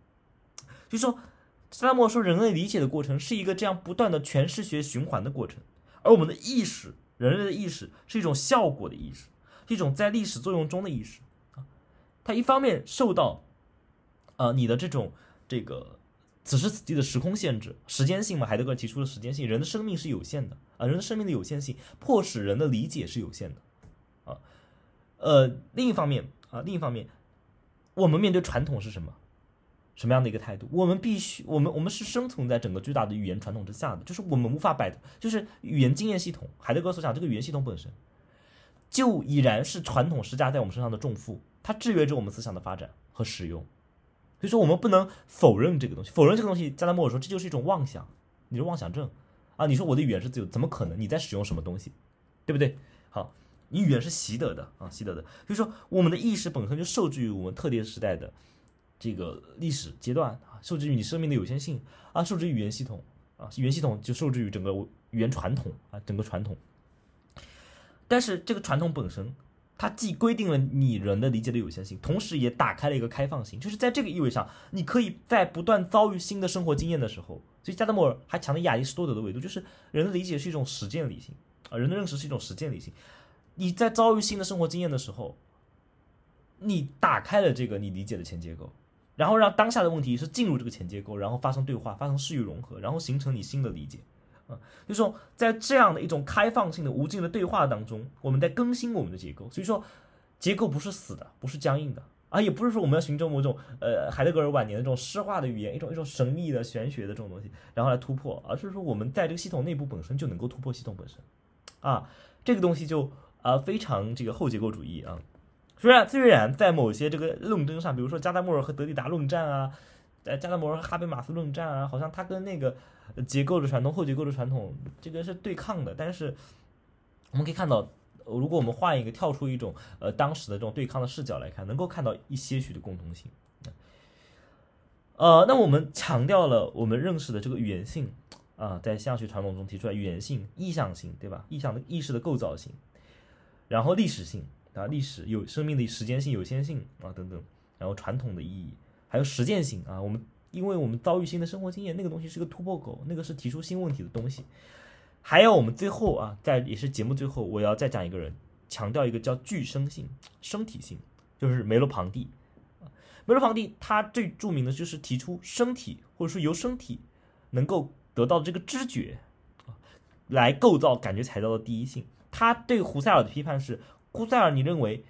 就说，萨拉莫说，人类理解的过程是一个这样不断的诠释学循环的过程，而我们的意识，人类的意识是一种效果的意识，一种在历史作用中的意识啊。它一方面受到，呃，你的这种这个此时此地的时空限制，时间性嘛，海德格尔提出的时间性，人的生命是有限的啊，人的生命的有限性迫使人的理解是有限的啊。呃，另一方面啊，另一方面，我们面对传统是什么？什么样的一个态度？我们必须，我们我们是生存在整个巨大的语言传统之下的，就是我们无法摆脱，就是语言经验系统。海德格尔所讲，这个语言系统本身就已然是传统施加在我们身上的重负，它制约着我们思想的发展和使用。所以说，我们不能否认这个东西，否认这个东西。加拉莫尔说，这就是一种妄想，你是妄想症啊！你说我的语言是自由，怎么可能？你在使用什么东西，对不对？好。你语言是习得的啊，习得的，就是说我们的意识本身就受制于我们特定时代的这个历史阶段啊，受制于你生命的有限性啊，受制于语言系统啊，语言系统就受制于整个语言传统啊，整个传统。但是这个传统本身，它既规定了你人的理解的有限性，同时也打开了一个开放性，就是在这个意味上，你可以在不断遭遇新的生活经验的时候，所以加德默尔还强调亚里士多德的维度，就是人的理解是一种实践理性啊，人的认识是一种实践理性。你在遭遇新的生活经验的时候，你打开了这个你理解的前结构，然后让当下的问题是进入这个前结构，然后发生对话，发生事域融合，然后形成你新的理解，啊，就是说在这样的一种开放性的无尽的对话当中，我们在更新我们的结构。所以说，结构不是死的，不是僵硬的，啊，也不是说我们要寻求某种呃海德格尔晚年的这种诗化的语言，一种一种神秘的玄学的这种东西，然后来突破，而是说我们在这个系统内部本身就能够突破系统本身，啊，这个东西就。啊，非常这个后结构主义啊，虽然虽然在某些这个论争上，比如说加达默尔和德里达论战啊，在加达默尔和哈贝马斯论战啊，好像他跟那个结构的传统、后结构的传统这个是对抗的。但是我们可以看到，如果我们换一个跳出一种呃当时的这种对抗的视角来看，能够看到一些许的共同性。呃，那我们强调了我们认识的这个语言性啊，在象学传统中提出来语言性、意向性，对吧？意向的意识的构造性。然后历史性啊，历史有生命的时间性、有限性啊等等，然后传统的意义，还有实践性啊。我们因为我们遭遇新的生活经验，那个东西是个突破口，那个是提出新问题的东西。还有我们最后啊，在也是节目最后，我要再讲一个人，强调一个叫具生性、身体性，就是梅洛庞蒂。梅洛庞蒂他最著名的就是提出身体或者说由身体能够得到这个知觉，来构造感觉材料的第一性。他对胡塞尔的批判是：胡塞尔，你认为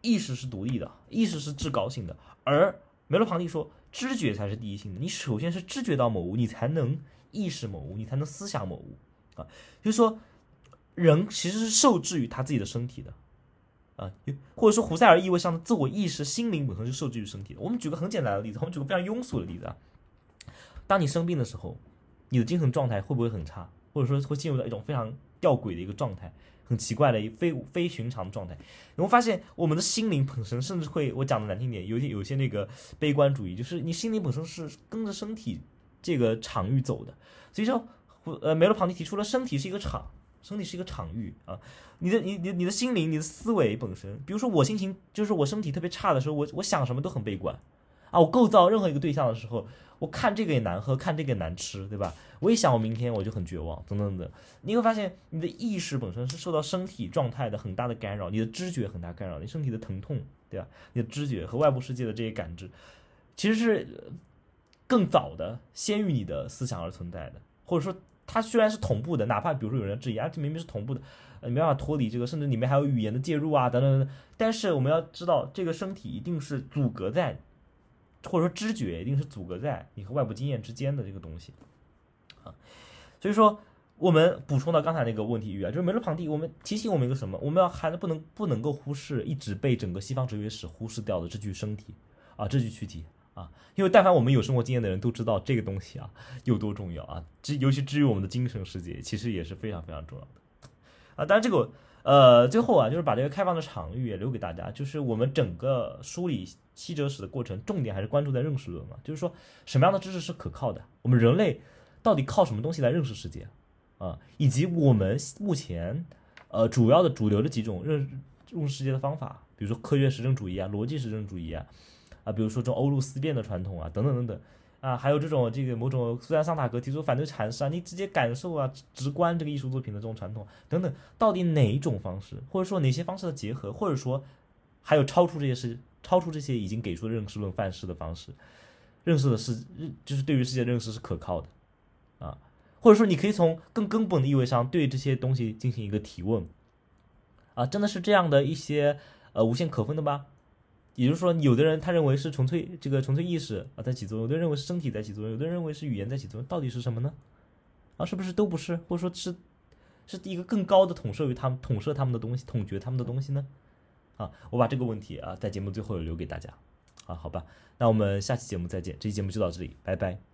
意识是独立的，意识是至高性的，而梅洛庞蒂说，知觉才是第一性的。你首先是知觉到某物，你才能意识某物，你才能思想某物啊。就是说，人其实是受制于他自己的身体的啊，或者说胡塞尔意味上的自我意识、心灵本身就受制于身体的。我们举个很简单的例子，我们举个非常庸俗的例子啊，当你生病的时候，你的精神状态会不会很差，或者说会进入到一种非常。吊诡的一个状态，很奇怪的非非寻常的状态。你会发现，我们的心灵本身甚至会，我讲的难听点，有些有些那个悲观主义，就是你心灵本身是跟着身体这个场域走的。所以说，呃，梅洛庞蒂提出了身体是一个场，身体是一个场域啊。你的你你你的心灵，你的思维本身，比如说我心情，就是我身体特别差的时候，我我想什么都很悲观啊。我构造任何一个对象的时候。我看这个也难喝，看这个也难吃，对吧？我一想我明天我就很绝望，等等等。你会发现你的意识本身是受到身体状态的很大的干扰，你的知觉很大干扰，你身体的疼痛，对吧？你的知觉和外部世界的这些感知，其实是更早的先于你的思想而存在的，或者说它虽然是同步的，哪怕比如说有人质疑啊，这明明是同步的，没办法脱离这个，甚至里面还有语言的介入啊，等等等等。但是我们要知道，这个身体一定是阻隔在。或者说知觉一定是阻隔在你和外部经验之间的这个东西，啊，所以说我们补充到刚才那个问题语啊，就是梅洛庞蒂，我们提醒我们一个什么？我们要还不能不能够忽视一直被整个西方哲学史忽视掉的这具身体啊，这具躯体啊，因为但凡我们有生活经验的人都知道这个东西啊有多重要啊，至尤其至于我们的精神世界，其实也是非常非常重要的啊。当然这个呃最后啊，就是把这个开放的场域也留给大家，就是我们整个梳理西哲史的过程，重点还是关注在认识论嘛，就是说什么样的知识是可靠的，我们人类到底靠什么东西来认识世界？啊，以及我们目前，呃，主要的主流的几种认认识世界的方法，比如说科学实证主义啊、逻辑实证主义啊，啊，比如说这种欧陆思辨的传统啊，等等等等，啊，还有这种这个某种苏珊桑塔格提出反对阐释啊，你直接感受啊、直观这个艺术作品的这种传统等等，到底哪一种方式，或者说哪些方式的结合，或者说还有超出这些事、超出这些已经给出的认识论范式的方式，认识的是认就是对于世界认识是可靠的，啊。或者说，你可以从更根本的意味上对这些东西进行一个提问，啊，真的是这样的一些呃无限可分的吗？也就是说，有的人他认为是纯粹这个纯粹意识啊在起作用，有的人认为是身体在起作用，有的人认为是语言在起作用，到底是什么呢？啊，是不是都不是？或者说是是一个更高的统摄于他们统摄他们的东西，统觉他们的东西呢？啊，我把这个问题啊在节目最后留给大家啊，好吧，那我们下期节目再见，这期节目就到这里，拜拜。